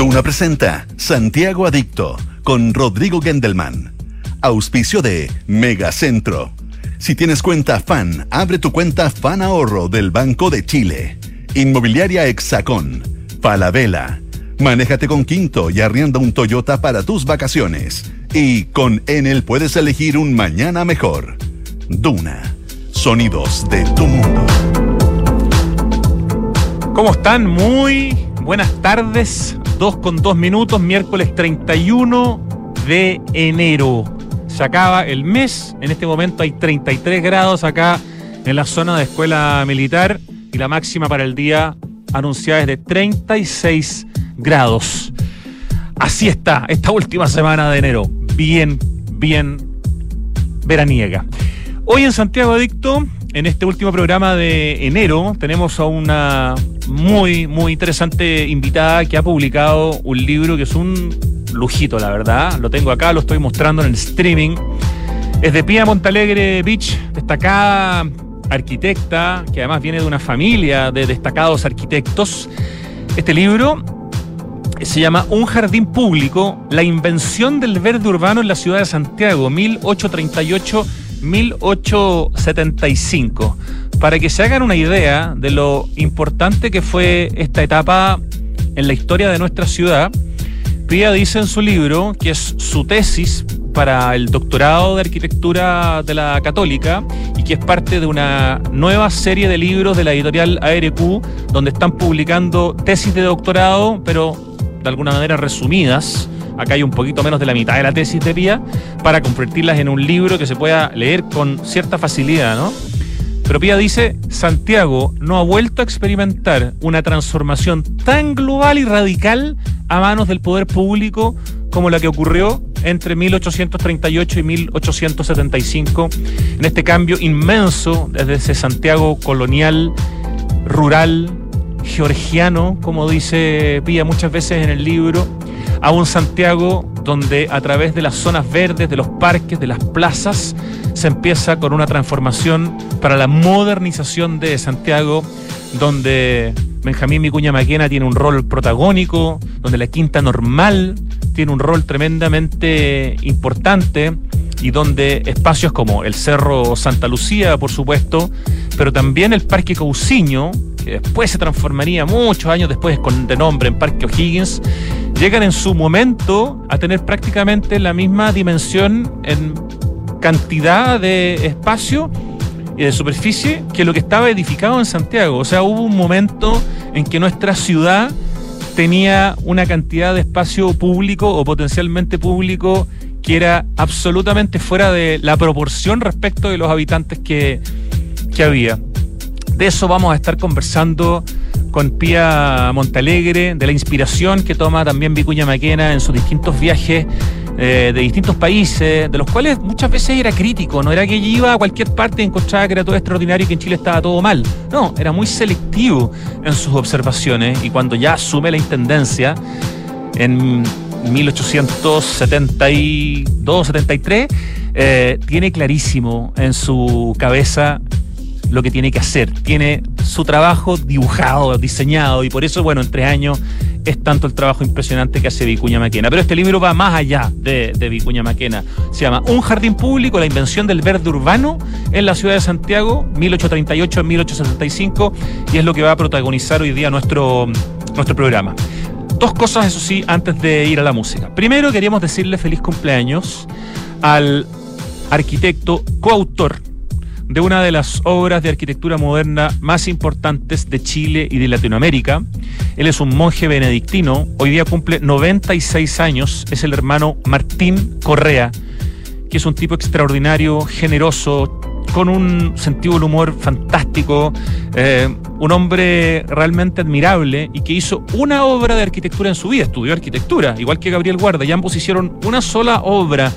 Duna presenta Santiago Adicto con Rodrigo Gendelman. Auspicio de Megacentro. Si tienes cuenta FAN, abre tu cuenta FAN Ahorro del Banco de Chile. Inmobiliaria Hexacón. Falabella. Manéjate con Quinto y arrienda un Toyota para tus vacaciones. Y con Enel puedes elegir un mañana mejor. Duna. Sonidos de tu mundo. ¿Cómo están? Muy buenas tardes. Dos con dos minutos, miércoles 31 de enero. Se acaba el mes. En este momento hay 33 grados acá en la zona de escuela militar y la máxima para el día anunciada es de 36 grados. Así está esta última semana de enero. Bien, bien veraniega. Hoy en Santiago Adicto, en este último programa de enero, tenemos a una muy, muy interesante invitada que ha publicado un libro que es un lujito, la verdad. Lo tengo acá, lo estoy mostrando en el streaming. Es de Pia Montalegre Beach, destacada arquitecta, que además viene de una familia de destacados arquitectos. Este libro se llama Un jardín público, la invención del verde urbano en la ciudad de Santiago, 1838-1875. Para que se hagan una idea de lo importante que fue esta etapa en la historia de nuestra ciudad, Pía dice en su libro, que es su tesis para el doctorado de arquitectura de la Católica y que es parte de una nueva serie de libros de la editorial ARQ, donde están publicando tesis de doctorado, pero de alguna manera resumidas. Acá hay un poquito menos de la mitad de la tesis de Pía, para convertirlas en un libro que se pueda leer con cierta facilidad, ¿no? Pero Pía dice, Santiago no ha vuelto a experimentar una transformación tan global y radical a manos del poder público como la que ocurrió entre 1838 y 1875, en este cambio inmenso desde ese Santiago colonial, rural, georgiano, como dice Pía muchas veces en el libro, a un Santiago donde a través de las zonas verdes, de los parques, de las plazas, se empieza con una transformación para la modernización de Santiago, donde Benjamín Micuña Maquena tiene un rol protagónico, donde la Quinta Normal tiene un rol tremendamente importante y donde espacios como el Cerro Santa Lucía, por supuesto, pero también el Parque Cousiño, que después se transformaría muchos años después con de nombre en Parque O'Higgins, llegan en su momento a tener prácticamente la misma dimensión en cantidad de espacio y de superficie que lo que estaba edificado en Santiago. O sea, hubo un momento en que nuestra ciudad tenía una cantidad de espacio público o potencialmente público que era absolutamente fuera de la proporción respecto de los habitantes que, que había. De eso vamos a estar conversando con Pía Montalegre, de la inspiración que toma también Vicuña Maquena en sus distintos viajes eh, de distintos países, de los cuales muchas veces era crítico, no era que iba a cualquier parte y encontraba que era todo extraordinario y que en Chile estaba todo mal. No, era muy selectivo en sus observaciones y cuando ya asume la intendencia en 1872-73, eh, tiene clarísimo en su cabeza lo que tiene que hacer. Tiene su trabajo dibujado, diseñado, y por eso, bueno, en tres años es tanto el trabajo impresionante que hace Vicuña Maquena. Pero este libro va más allá de, Vicuña Maquena. Se llama Un jardín público, la invención del verde urbano en la ciudad de Santiago, 1838-1875, y es lo que va a protagonizar hoy día nuestro, nuestro programa. Dos cosas, eso sí, antes de ir a la música. Primero, queríamos decirle feliz cumpleaños al arquitecto coautor de una de las obras de arquitectura moderna más importantes de Chile y de Latinoamérica. Él es un monje benedictino, hoy día cumple 96 años, es el hermano Martín Correa, que es un tipo extraordinario, generoso, con un sentido del humor fantástico, eh, un hombre realmente admirable y que hizo una obra de arquitectura en su vida, estudió arquitectura, igual que Gabriel Guarda, y ambos hicieron una sola obra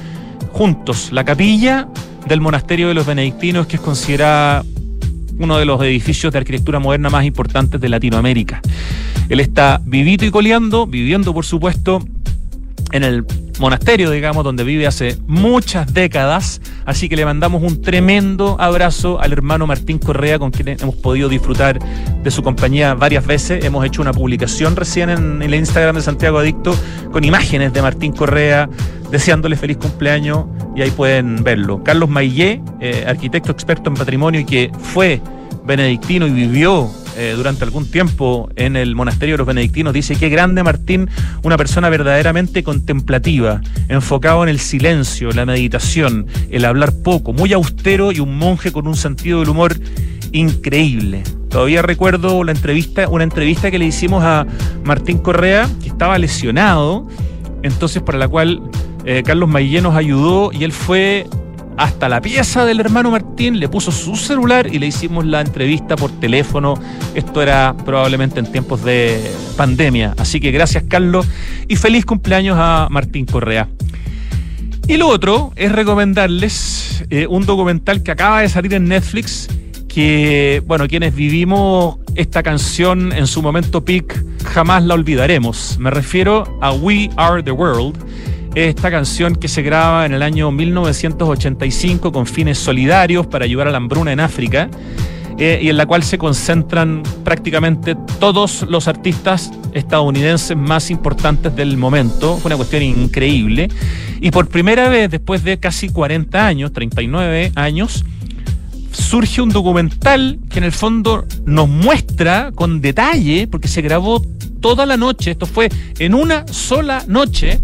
juntos, la capilla del monasterio de los benedictinos, que es considerada uno de los edificios de arquitectura moderna más importantes de Latinoamérica. Él está vivito y coleando, viviendo por supuesto en el monasterio, digamos, donde vive hace muchas décadas. Así que le mandamos un tremendo abrazo al hermano Martín Correa, con quien hemos podido disfrutar de su compañía varias veces. Hemos hecho una publicación recién en el Instagram de Santiago Adicto con imágenes de Martín Correa deseándole feliz cumpleaños y ahí pueden verlo. Carlos Maillé, eh, arquitecto experto en patrimonio y que fue benedictino y vivió eh, durante algún tiempo en el monasterio de los benedictinos, dice que grande Martín, una persona verdaderamente contemplativa, enfocado en el silencio, la meditación, el hablar poco, muy austero y un monje con un sentido del humor increíble. Todavía recuerdo la entrevista, una entrevista que le hicimos a Martín Correa, que estaba lesionado, entonces para la cual eh, Carlos Maillé nos ayudó y él fue hasta la pieza del hermano Martín, le puso su celular y le hicimos la entrevista por teléfono. Esto era probablemente en tiempos de pandemia. Así que gracias Carlos y feliz cumpleaños a Martín Correa. Y lo otro es recomendarles eh, un documental que acaba de salir en Netflix, que, bueno, quienes vivimos esta canción en su momento peak jamás la olvidaremos. Me refiero a We Are the World esta canción que se graba en el año 1985 con fines solidarios para ayudar a la hambruna en África eh, y en la cual se concentran prácticamente todos los artistas estadounidenses más importantes del momento. Fue una cuestión increíble. Y por primera vez, después de casi 40 años, 39 años, surge un documental que en el fondo nos muestra con detalle, porque se grabó toda la noche, esto fue en una sola noche,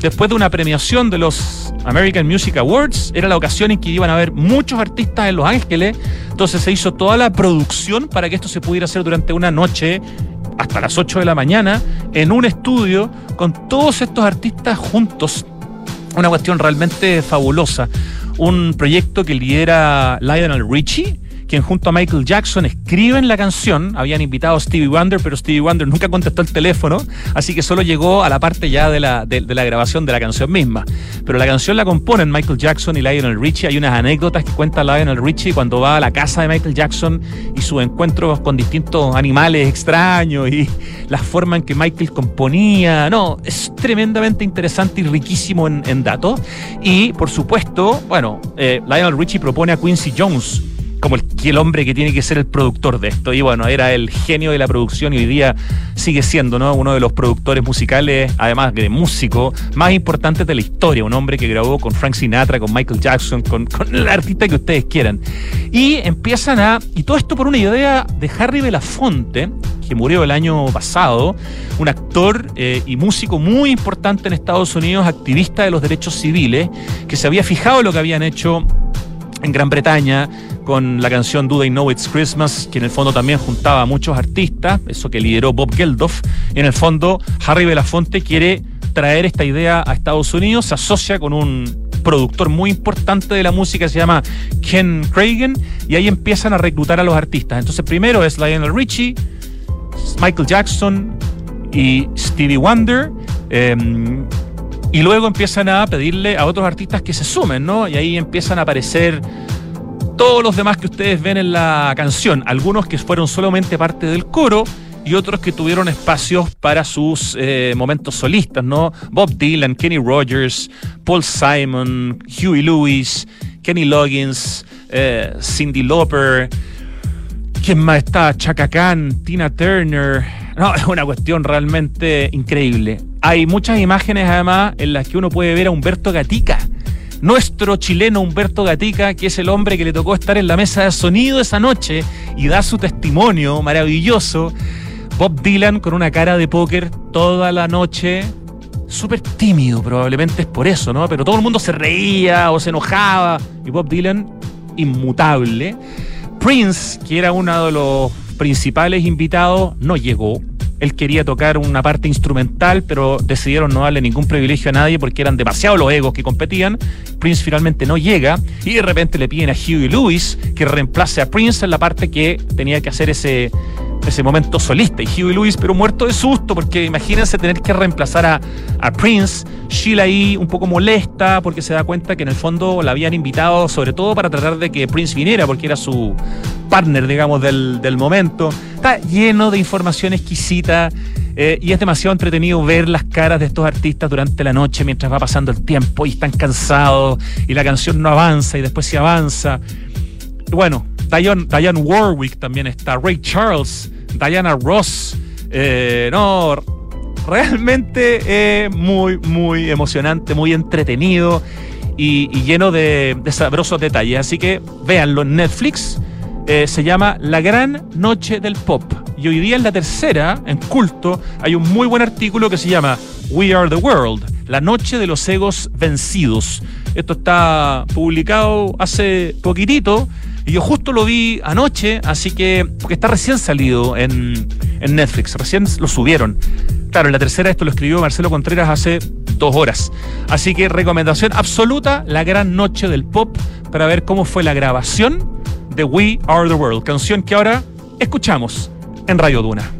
después de una premiación de los American Music Awards, era la ocasión en que iban a haber muchos artistas en Los Ángeles, entonces se hizo toda la producción para que esto se pudiera hacer durante una noche hasta las 8 de la mañana en un estudio con todos estos artistas juntos. Una cuestión realmente fabulosa. Un proyecto que lidera Lionel Richie quien junto a Michael Jackson escriben la canción. Habían invitado a Stevie Wonder, pero Stevie Wonder nunca contestó el teléfono, así que solo llegó a la parte ya de la, de, la grabación de la canción misma. Pero la canción la componen Michael Jackson y Lionel Richie. Hay unas anécdotas que cuenta Lionel Richie cuando va a la casa de Michael Jackson y sus encuentros con distintos animales extraños y la forma en que Michael componía. No, es tremendamente interesante y riquísimo en, datos. Y por supuesto, bueno, eh, Lionel Richie propone a Quincy Jones como el, hombre que tiene que ser el productor de esto. Y bueno, era el genio de la producción y hoy día sigue siendo ¿no? uno de los productores musicales, además de músico, más importantes de la historia. Un hombre que grabó con Frank Sinatra, con Michael Jackson, con, el artista que ustedes quieran. Y empiezan a. Y todo esto por una idea de Harry Belafonte, que murió el año pasado, un actor eh, y músico muy importante en Estados Unidos, activista de los derechos civiles, que se había fijado lo que habían hecho en Gran Bretaña con la canción Do They Know It's Christmas, que en el fondo también juntaba a muchos artistas, eso que lideró Bob Geldof. Y en el fondo, Harry Belafonte quiere traer esta idea a Estados Unidos, se asocia con un productor muy importante de la música, se llama Ken Cragen, y ahí empiezan a reclutar a los artistas. Entonces, primero es Lionel Richie, Michael Jackson y Stevie Wonder. Em, y luego empiezan a pedirle a otros artistas que se sumen, ¿no? Y ahí empiezan a aparecer todos los demás que ustedes ven en la canción. Algunos que fueron solamente parte del coro y otros que tuvieron espacios para sus eh, momentos solistas, ¿no? Bob Dylan, Kenny Rogers, Paul Simon, Huey Lewis, Kenny Loggins, eh, Cindy Lauper. ¿Quién más está? Chaka Khan, Tina Turner. No, es una cuestión realmente increíble. Hay muchas imágenes además en las que uno puede ver a Humberto Gatica, nuestro chileno Humberto Gatica, que es el hombre que le tocó estar en la mesa de sonido esa noche y da su testimonio maravilloso. Bob Dylan con una cara de póker toda la noche, súper tímido, probablemente es por eso, ¿no? Pero todo el mundo se reía o se enojaba y Bob Dylan inmutable. Prince, que era uno de los principales invitados, no llegó. Él quería tocar una parte instrumental, pero decidieron no darle ningún privilegio a nadie porque eran demasiado los egos que competían. Prince finalmente no llega y de repente le piden a Huey Lewis que reemplace a Prince en la parte que tenía que hacer ese, ese momento solista. Y Huey Lewis, pero muerto de susto, porque imagínense tener que reemplazar a, a, Prince. Sheila ahí un poco molesta porque se da cuenta que en el fondo la habían invitado sobre todo para tratar de que Prince viniera, porque era su partner, digamos, del, del momento. Está lleno de información exquisita. Eh, y es demasiado entretenido ver las caras de estos artistas durante la noche mientras va pasando el tiempo y están cansados y la canción no avanza y después se avanza. Bueno, Diane, Warwick también está, Ray Charles, Diana Ross. Eh, no, realmente es muy, muy emocionante, muy entretenido y, lleno de, sabrosos detalles. Así que véanlo en Netflix. Eh, se llama La Gran Noche del Pop. Y hoy día en la tercera, en culto, hay un muy buen artículo que se llama We Are the World, La Noche de los Egos Vencidos. Esto está publicado hace poquitito y yo justo lo vi anoche, así que, porque está recién salido en, en Netflix, recién lo subieron. Claro, en la tercera esto lo escribió Marcelo Contreras hace dos horas. Así que recomendación absoluta, la gran noche del pop, para ver cómo fue la grabación de We Are the World, canción que ahora escuchamos en Radio Duna.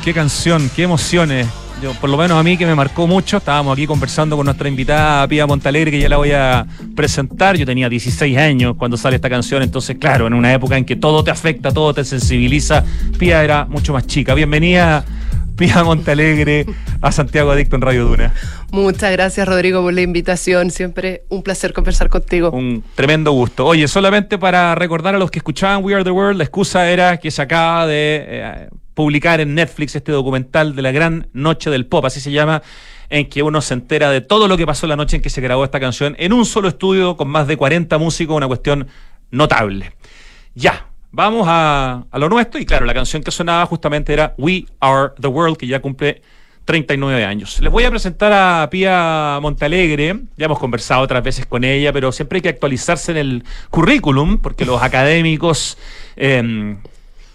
Wow, qué canción, qué emociones. Yo, por lo menos a mí que me marcó mucho, estábamos aquí conversando con nuestra invitada Pía Montalegre, que ya la voy a presentar. Yo tenía 16 años cuando sale esta canción, entonces claro, en una época en que todo te afecta, todo te sensibiliza, Pía era mucho más chica. Bienvenida, Pía Montalegre, a Santiago Adicto en Radio Duna. Muchas gracias Rodrigo por la invitación, siempre un placer conversar contigo. Un tremendo gusto. Oye, solamente para recordar a los que escuchaban We Are the World, la excusa era que se acaba de... Eh, publicar en Netflix este documental de la gran noche del pop, así se llama, en que uno se entera de todo lo que pasó la noche en que se grabó esta canción en un solo estudio con más de 40 músicos, una cuestión notable. Ya, vamos a, lo nuestro y claro, la canción que sonaba justamente era We Are the World, que ya cumple 39 años. Les voy a presentar a Pía Montalegre, ya hemos conversado otras veces con ella, pero siempre hay que actualizarse en el currículum, porque los académicos... Eh,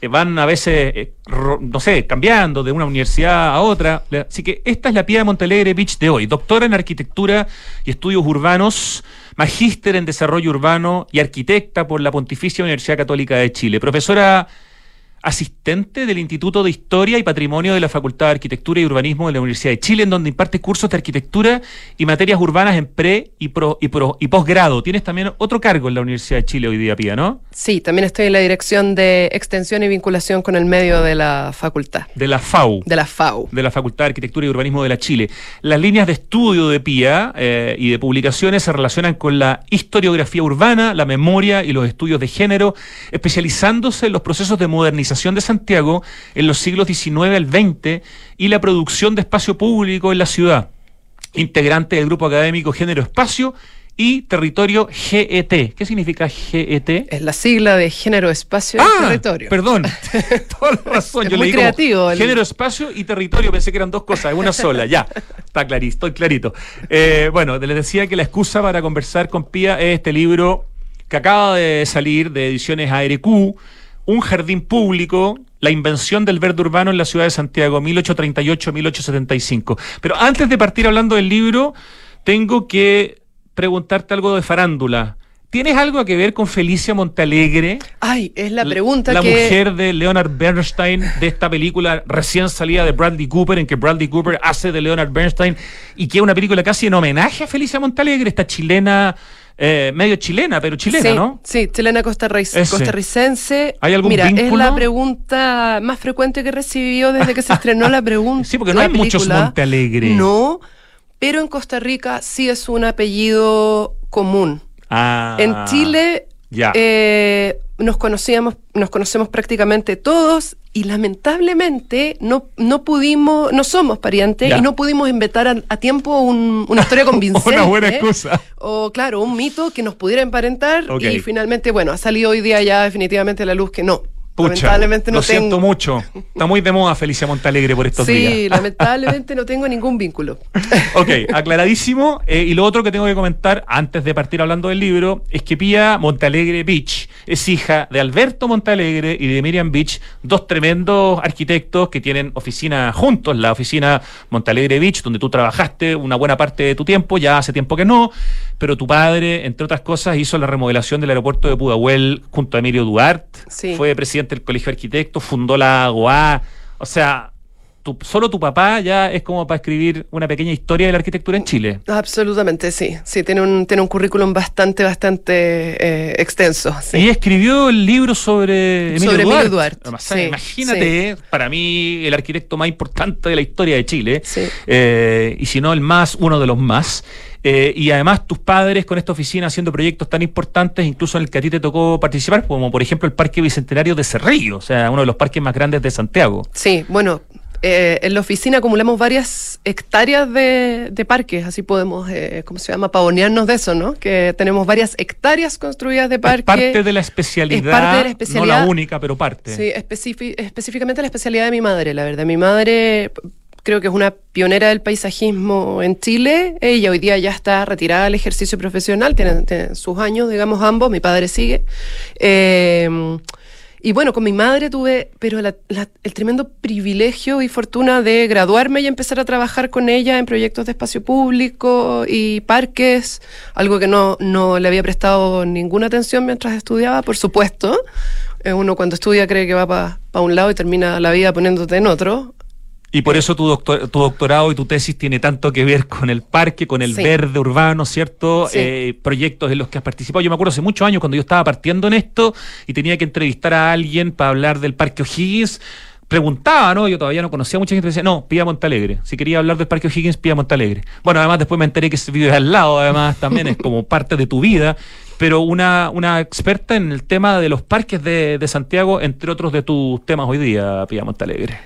van a veces, eh, no sé, cambiando de una universidad a otra. Así que esta es la Pía de Montalegre Beach de hoy. Doctora en Arquitectura y Estudios Urbanos, magíster en Desarrollo Urbano y arquitecta por la Pontificia Universidad Católica de Chile. Profesora asistente del Instituto de Historia y Patrimonio de la Facultad de Arquitectura y Urbanismo de la Universidad de Chile, en donde imparte cursos de arquitectura y materias urbanas en pre y, pro, y, pro, y posgrado. Tienes también otro cargo en la Universidad de Chile hoy día, Pía, ¿no? Sí, también estoy en la dirección de extensión y vinculación con el medio de la facultad. De la FAU. De la FAU. De la Facultad de Arquitectura y Urbanismo de la Chile. Las líneas de estudio de Pía eh, y de publicaciones se relacionan con la historiografía urbana, la memoria y los estudios de género, especializándose en los procesos de modernización de Santiago en los siglos XIX al XX y la producción de espacio público en la ciudad. Integrante del grupo académico Género Espacio y territorio GET. ¿Qué significa GET? Es la sigla de género, espacio y ah, territorio. Perdón, toda la razón. Yo muy creativo. género, espacio y territorio. Pensé que eran dos cosas, una sola. Ya, está clarito, estoy clarito. Eh, bueno, les decía que la excusa para conversar con Pía es este libro que acaba de salir de ediciones ARQ un jardín público, la invención del verde urbano en la ciudad de Santiago, 1838-1875. Pero antes de partir hablando del libro, tengo que preguntarte algo de farándula. ¿Tienes algo que ver con Felicia Montalegre? Ay, es la pregunta la, mujer de Leonard Bernstein de esta película recién salida de Bradley Cooper, en que Bradley Cooper hace de Leonard Bernstein y que es una película casi en homenaje a Felicia Montalegre, esta chilena eh, medio chilena, pero chilena, ¿no? Sí, chilena costarricense. ¿Hay algún Mira, es la pregunta más frecuente que recibió desde que se estrenó la pregunta. sí, porque no hay muchos Montalegre. No, pero en Costa Rica sí es un apellido común. Ah, en Chile ya. Eh, nos conocíamos, nos conocemos prácticamente todos y lamentablemente no, no pudimos, no somos parientes y no pudimos inventar a, tiempo una historia convincente. una buena excusa. O claro, un mito que nos pudiera emparentar y finalmente, bueno, ha salido hoy día ya definitivamente a la luz que no, lamentablemente no lo siento mucho. Está muy de moda Felicia Montalegre por estos días. Sí, lamentablemente no tengo ningún vínculo. ok, aclaradísimo. Eh, y lo otro que tengo que comentar antes de partir hablando del libro es que Pía Montalegre Beach es hija de Alberto Montalegre y de Miriam Beach, dos tremendos arquitectos que tienen oficina juntos, la oficina Montalegre Beach, donde tú trabajaste una buena parte de tu tiempo, ya hace tiempo que no, pero tu padre, entre otras cosas, hizo la remodelación del aeropuerto de Pudahuel junto a Emilio Duarte. Fue presidente el Colegio de Arquitectos, fundó la AGOA. O sea, solo tu papá ya es como para escribir una pequeña historia de la arquitectura en Chile. Absolutamente, sí. Sí, tiene un, tiene un currículum bastante, bastante eh, extenso. Y escribió el libro sobre Emilio Duarte. imagínate, para mí, el arquitecto más importante de la historia de Chile. Eh, y si no el más, uno de los más. Eh, y además tus padres con esta oficina haciendo proyectos tan importantes, incluso en el que a ti te tocó participar, como por ejemplo el Parque Bicentenario de Cerrillo, o sea, uno de los parques más grandes de Santiago. Sí, bueno, eh, en la oficina acumulamos varias hectáreas de, parques, así podemos, eh, ¿cómo se llama?, pavonearnos de eso, ¿no? Que tenemos varias hectáreas construidas de parques. parte de la especialidad, parte de la especialidad, no la única, pero parte. Sí, específicamente la especialidad de mi madre, la verdad. Mi madre creo que es una pionera del paisajismo en Chile. Ella hoy día ya está retirada del ejercicio profesional, tiene, sus años, digamos, ambos, mi padre sigue. Eh, y bueno, con mi madre tuve, pero el tremendo privilegio y fortuna de graduarme y empezar a trabajar con ella en proyectos de espacio público y parques, algo que no, no le había prestado ninguna atención mientras estudiaba, por supuesto. Eh, Uno cuando estudia cree que va para un lado y termina la vida poniéndote en otro. Y por eso tu, doctor- tu doctorado y tu tesis tiene tanto que ver con el parque, con el Sí. verde urbano, ¿cierto? Sí. Eh, proyectos en los que has participado. Yo me acuerdo hace muchos años cuando yo estaba partiendo en esto y tenía que entrevistar a alguien para hablar del Parque O'Higgins. Preguntaba, ¿no? Yo todavía no conocía a mucha gente. Decía, no, pida Montalegre. Si quería hablar del Parque O'Higgins, pida Montalegre. Bueno, además después me enteré que ese video es al lado, además también es como parte de tu vida. Pero una, una experta en el tema de los parques de, de Santiago, entre otros de tus temas hoy día, Pía Montalegre.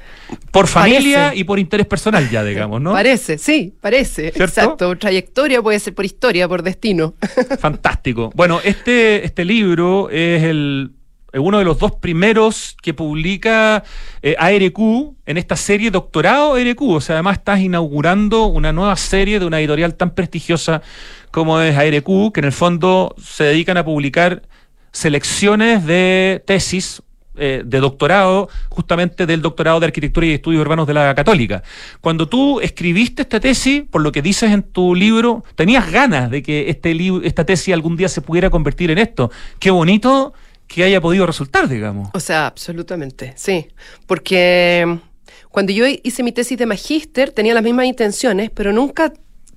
Por familia Parece. y por interés personal ya, digamos, ¿no? Parece, sí, parece. ¿Cierto? Exacto. Trayectoria puede ser por historia, por destino. Fantástico. Bueno, este, este libro es el uno de los dos primeros que publica eh, ARQ en esta serie Doctorado ARQ. O sea, además estás inaugurando una nueva serie de una editorial tan prestigiosa como es ARQ, que en el fondo se dedican a publicar selecciones de tesis eh, de doctorado, justamente del doctorado de Arquitectura y Estudios Urbanos de la Católica. Cuando tú escribiste esta tesis, por lo que dices en tu libro, tenías ganas de que este esta tesis algún día se pudiera convertir en esto. Qué bonito que haya podido resultar, digamos. O sea, absolutamente, sí. Porque mm, cuando yo hice mi tesis de magíster tenía las mismas intenciones, pero nunca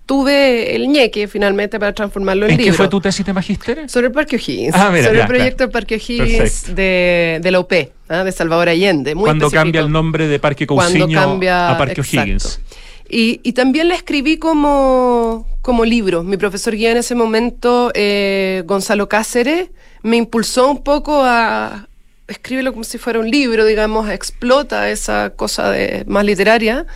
tuve el ñeque finalmente para transformarlo en, ¿En qué libro. fue tu tesis de magíster? Sobre el Parque O'Higgins. Ah, sobre ya, el proyecto claro. del Parque O'Higgins de, de la UP, ¿ah? de Salvador Allende. Muy Cuando específico. cambia el nombre de Parque Cousiño cambia- a Parque. O'Higgins. Y, y también la escribí como, como libro. Mi profesor guía en ese momento, eh, Gonzalo Cáceres, me impulsó un poco a escríbelo como si fuera un libro, digamos, explota esa cosa de, más literaria.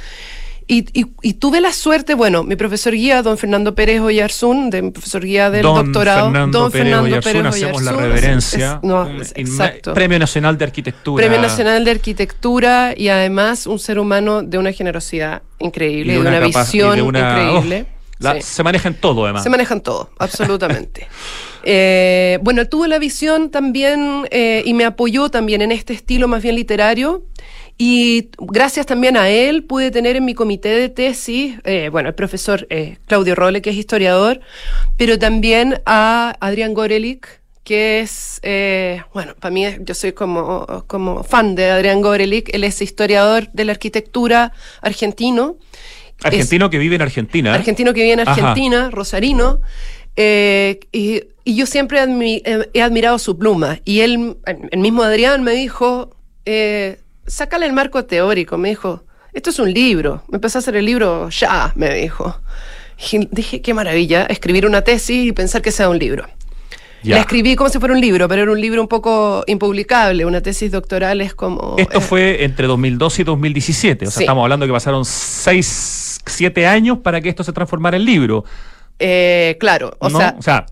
Y, y- y tuve la suerte, bueno, mi profesor guía, don Fernando Pérez Oyarzún, de mi profesor guía del Don doctorado, Fernando don Pérez Fernando Oyarzún, Pérez hacemos la Oyarzún, reverencia. es- no, es- exacto. Premio Nacional de Arquitectura. Premio Nacional de Arquitectura y además un ser humano de una generosidad increíble, Y de una, y visión de una- increíble. oh, la- Sí. Se maneja en todo, además. Se manejan todo, absolutamente. Eh, bueno, él tuvo la visión también eh, y me apoyó también en este estilo más bien literario. Y gracias también a él pude tener en mi comité de tesis, eh, bueno, el profesor Claudio Rolle, que es historiador, pero también a Adrián Gorelick, que es, eh, bueno, para mí yo soy como, como fan de Adrián Gorelick, él es historiador de la arquitectura argentino. Argentino que vive en Argentina. Argentino que vive en Ajá. Argentina, rosarino. eh, y, y yo siempre admi- eh, he admirado su pluma. Y él, el mismo Adrián, me dijo: eh, Sácale el marco teórico. Me dijo: Esto es un libro. Me empezó a hacer el libro ya, me dijo. Y dije: Qué maravilla, escribir una tesis y pensar que sea un libro. Ya. La escribí como si fuera un libro, pero era un libro un poco impublicable. Una tesis doctoral es como. Esto eh, fue entre 2012 y 2017. O sea, Sí. estamos hablando que pasaron 6, 7 años para que esto se transformara en libro. eh, claro, o ¿no? sea,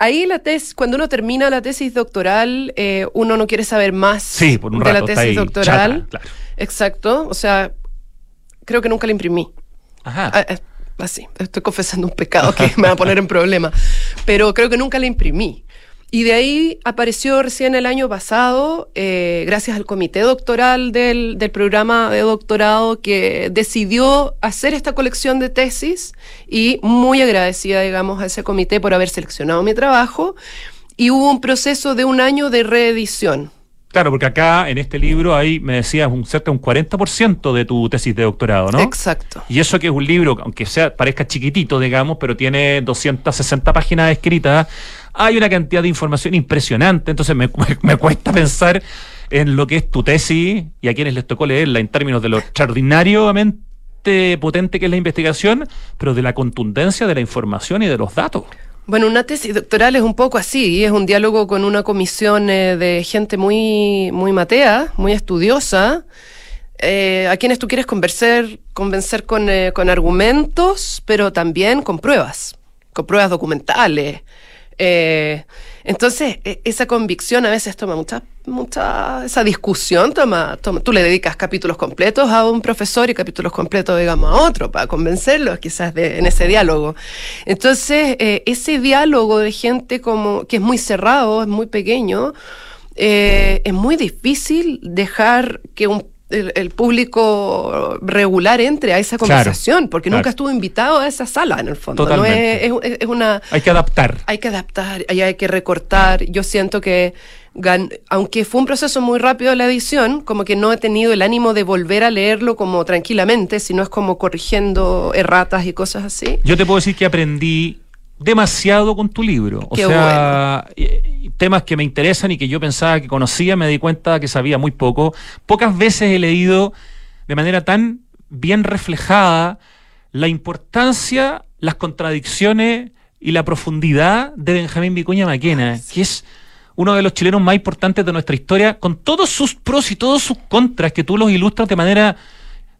Ahí la tesis, cuando uno termina la tesis doctoral, eh, uno no quiere saber más Sí, por un de la rato está tesis ahí, doctoral. chata, claro. Exacto. O sea, creo que nunca la imprimí. Ajá. Ah, así, estoy confesando un pecado que me va a poner en problema. Pero creo que nunca la imprimí. Y de ahí apareció recién el año pasado, eh, gracias al comité doctoral del, del programa de doctorado que decidió hacer esta colección de tesis y muy agradecida, digamos, a ese comité por haber seleccionado mi trabajo. Y hubo un proceso de un año de reedición. Claro, porque acá en este libro hay, me decías, un cerca un 40% de tu tesis de doctorado, ¿no? Exacto. Y eso que es un libro, aunque sea parezca chiquitito, digamos, pero tiene 260 páginas escritas, hay una cantidad de información impresionante, entonces me, me- me cuesta pensar en lo que es tu tesis y a quienes les tocó leerla en términos de lo extraordinariamente potente que es la investigación, pero de la contundencia de la información y de los datos. Bueno, una tesis doctoral es un poco así, es un diálogo con una comisión eh, de gente muy, muy matea, muy estudiosa, eh, a quienes tú quieres convencer, convencer con, eh, con argumentos, pero también con pruebas, con pruebas documentales. Eh, entonces, e- esa convicción a veces toma mucha, mucha, esa discusión toma, toma, tú le dedicas capítulos completos a un profesor y capítulos completos, digamos, a otro, para convencerlos quizás en ese diálogo. Entonces, eh, ese diálogo de gente como, que es muy cerrado, es muy pequeño, eh, es muy difícil dejar que un el, el público regular entre a esa Claro, conversación, porque claro. nunca estuvo invitado a esa sala en el fondo. ¿no? Totalmente. Es, es- es una, Hay que adaptar. hay que adaptar, hay que recortar. Yo siento que aunque fue un proceso muy rápido de la edición, como que no he tenido el ánimo de volver a leerlo como tranquilamente, sino es como corrigiendo erratas y cosas así. Yo te puedo decir que aprendí demasiado con tu libro. O sea, temas que me interesan y que yo pensaba que conocía, me di cuenta que sabía muy poco. Pocas veces he leído de manera tan bien reflejada la importancia, las contradicciones y la profundidad de Benjamín Vicuña Maquena, que es uno de los chilenos más importantes de nuestra historia, con todos sus pros y todos sus contras, que tú los ilustras de manera,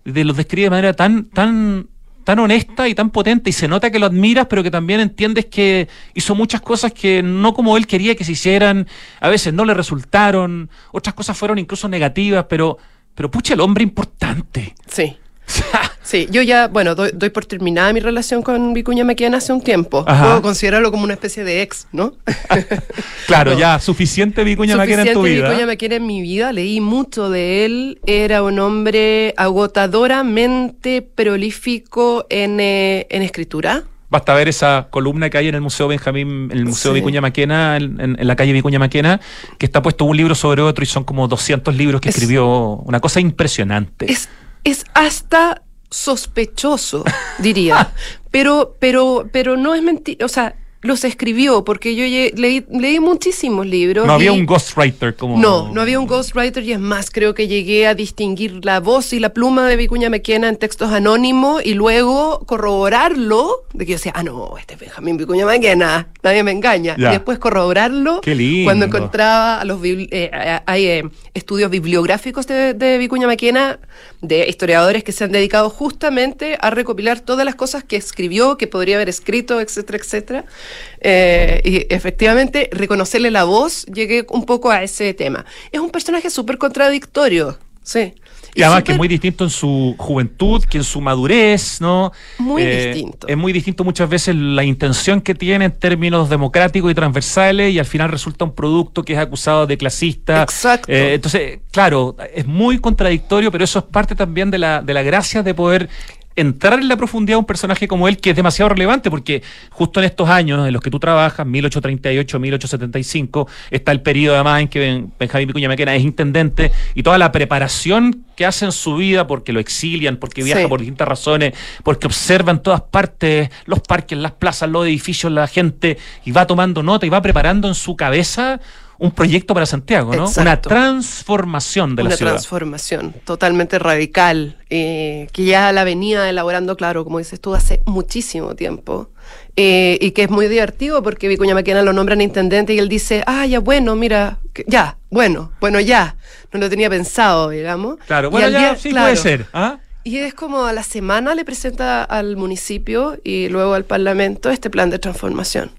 de los describes de manera tan, tan, tan honesta y tan potente, y se nota que lo admiras, pero que también entiendes que hizo muchas cosas que no como él quería que se hicieran, a veces no le resultaron, otras cosas fueron incluso negativas, pero, pero pucha, el hombre importante. Sí. Sí, yo ya, bueno, doy, por terminada mi relación con Vicuña Maquena hace un tiempo. Puedo considerarlo como una especie de ex, ¿no? claro, ya, suficiente Vicuña Maquena en tu vida. Vicuña Maquena en mi vida, leí mucho de él. Era un hombre agotadoramente prolífico en, eh, en escritura. Basta ver esa columna que hay en el Museo Benjamín, en el Museo Vicuña Maquena, en, la calle Vicuña Maquena, que está puesto un libro sobre otro y son como 200 libros que escribió. Una cosa impresionante. Es, es hasta sospechoso, diría. pero, pero, pero no es mentira. O sea, los escribió, porque yo leí, leí muchísimos libros. No había un ghostwriter como... No, no había un ghostwriter y es más, creo que llegué a distinguir la voz y la pluma de Vicuña Mequena en textos anónimos y luego corroborarlo, de que yo decía, ah, no, este es Benjamín Vicuña Mequena, nadie me engaña. Y después corroborarlo cuando encontraba a los... Eh, hay eh, estudios bibliográficos de, de Vicuña Mequena, de historiadores que se han dedicado justamente a recopilar todas las cosas que escribió, que podría haber escrito, etcétera, etcétera. Eh, y efectivamente, reconocerle la voz, llegué un poco a ese tema. Es un personaje súper contradictorio, sí. Y, además que es muy distinto en su juventud, que en su madurez, ¿no? Muy eh, distinto. Es muy distinto muchas veces la intención que tiene en términos democráticos y transversales y al final resulta un producto que es acusado de clasista. Exacto. Eh, entonces, claro, es muy contradictorio, pero eso es parte también de la, de la gracia de poder entrar en la profundidad de un personaje como él que es demasiado relevante porque justo en estos años en los que tú trabajas, 1838, 1875, está el periodo además en que Benjamín Vicuña Maquena es intendente y toda la preparación que hace en su vida porque lo exilian, porque viaja por distintas razones, porque observa en todas partes los parques, las plazas, los edificios, la gente y va tomando nota y va preparando en su cabeza un proyecto para Santiago, ¿no? Una transformación de la ciudad. Una transformación totalmente radical, eh, que ya la venía elaborando, claro, como dices tú, hace muchísimo tiempo. Eh, y que es muy divertido porque Vicuña Maquena lo nombran intendente y él dice, ah, ya, bueno, mira, ya, bueno, bueno, ya. No lo tenía pensado, digamos. Claro, bueno, ya, sí puede ser. ¿ah? Y es como a la semana le presenta al municipio y luego al Parlamento este plan de transformación.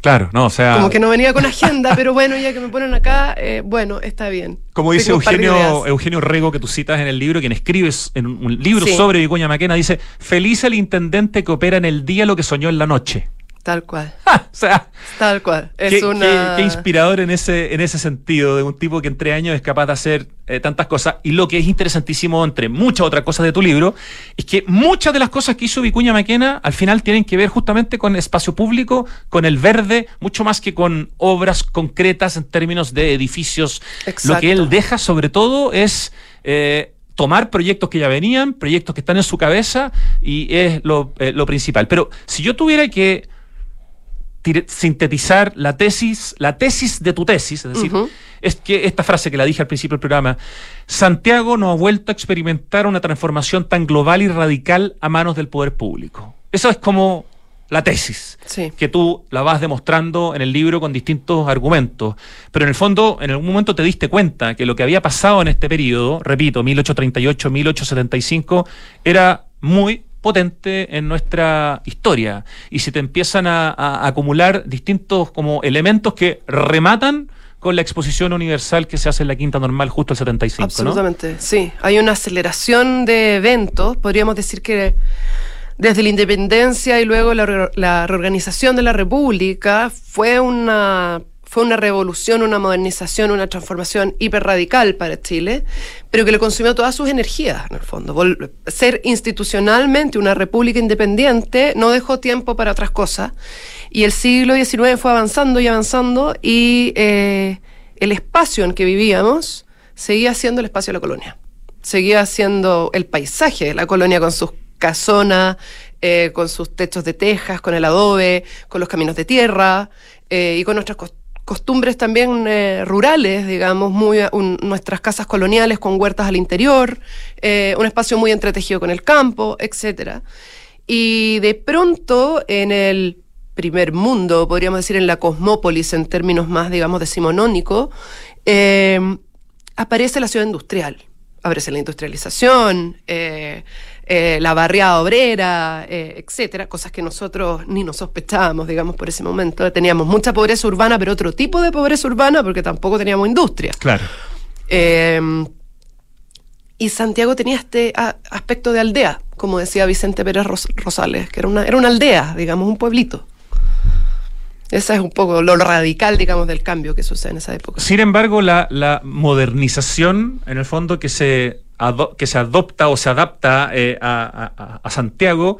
Claro, no, o sea. Como que no venía con agenda, pero bueno, ya que me ponen acá, eh, bueno, está bien. Como dice Eugenio, Eugenio Rego, que tú citas en el libro, quien escribe en un libro sobre Vicuña Maquena, dice: Feliz el intendente que opera en el día lo que soñó en la noche. Tal cual. o sea, tal cual. Es qué, una... qué, inspirador en ese, en ese sentido, de un tipo que entre años es capaz de hacer eh, tantas cosas. Y lo que es interesantísimo, entre muchas otras cosas de tu libro, es que muchas de las cosas que hizo Vicuña Maquena al final tienen que ver justamente con espacio público, con el verde, mucho más que con obras concretas en términos de edificios. Lo que él deja sobre todo es. Eh, tomar proyectos que ya venían, proyectos que están en su cabeza y es lo, eh, lo principal. Pero si yo tuviera que sintetizar la tesis, la tesis de tu tesis, es decir, es que esta frase que la dije al principio del programa, Santiago no ha vuelto a experimentar una transformación tan global y radical a manos del poder público. Eso es como la tesis, que tú la vas demostrando en el libro con distintos argumentos. Pero en el fondo, en algún momento te diste cuenta que lo que había pasado en este periodo, repito, 1838, 1875, era muy potente en nuestra historia. Y si te empiezan a, acumular distintos como elementos que rematan con la exposición universal que se hace en la Quinta Normal justo el 75. Absolutamente, sí. Hay una aceleración de eventos, podríamos decir que desde la independencia y luego la reorganización de la República fue una fue una revolución, una modernización, una transformación hiper radical para Chile, pero que le consumió todas sus energías, en el fondo. ser institucionalmente una república independiente no dejó tiempo para otras cosas. Y el siglo XIX fue avanzando y avanzando y, eh, el espacio en que vivíamos seguía siendo el espacio de la colonia. Seguía siendo el paisaje de la colonia con sus casonas, eh, con sus techos de tejas, con el adobe, con los caminos de tierra eh, y con nuestras costumbres también eh, rurales, digamos, muy nuestras casas coloniales con huertas al interior, un espacio muy entretejido con el campo, etcétera. Y de pronto en el primer mundo, podríamos decir en la cosmópolis en términos más, digamos, decimonónicos, aparece la ciudad industrial. Aparece la industrialización, eh, la barriada obrera, eh, etcétera, cosas que nosotros ni nos sospechábamos, digamos, por ese momento. Teníamos mucha pobreza urbana, pero otro tipo de pobreza urbana, porque tampoco teníamos industria. Claro. y Santiago tenía este aspecto de aldea, como decía Vicente Pérez Rosales, que era una, era una aldea, digamos, un pueblito. Ese es un poco lo radical, digamos, del cambio que sucede en esa época. Sin embargo, la, modernización, en el fondo, que se, que se adopta o se adapta eh, a, Santiago,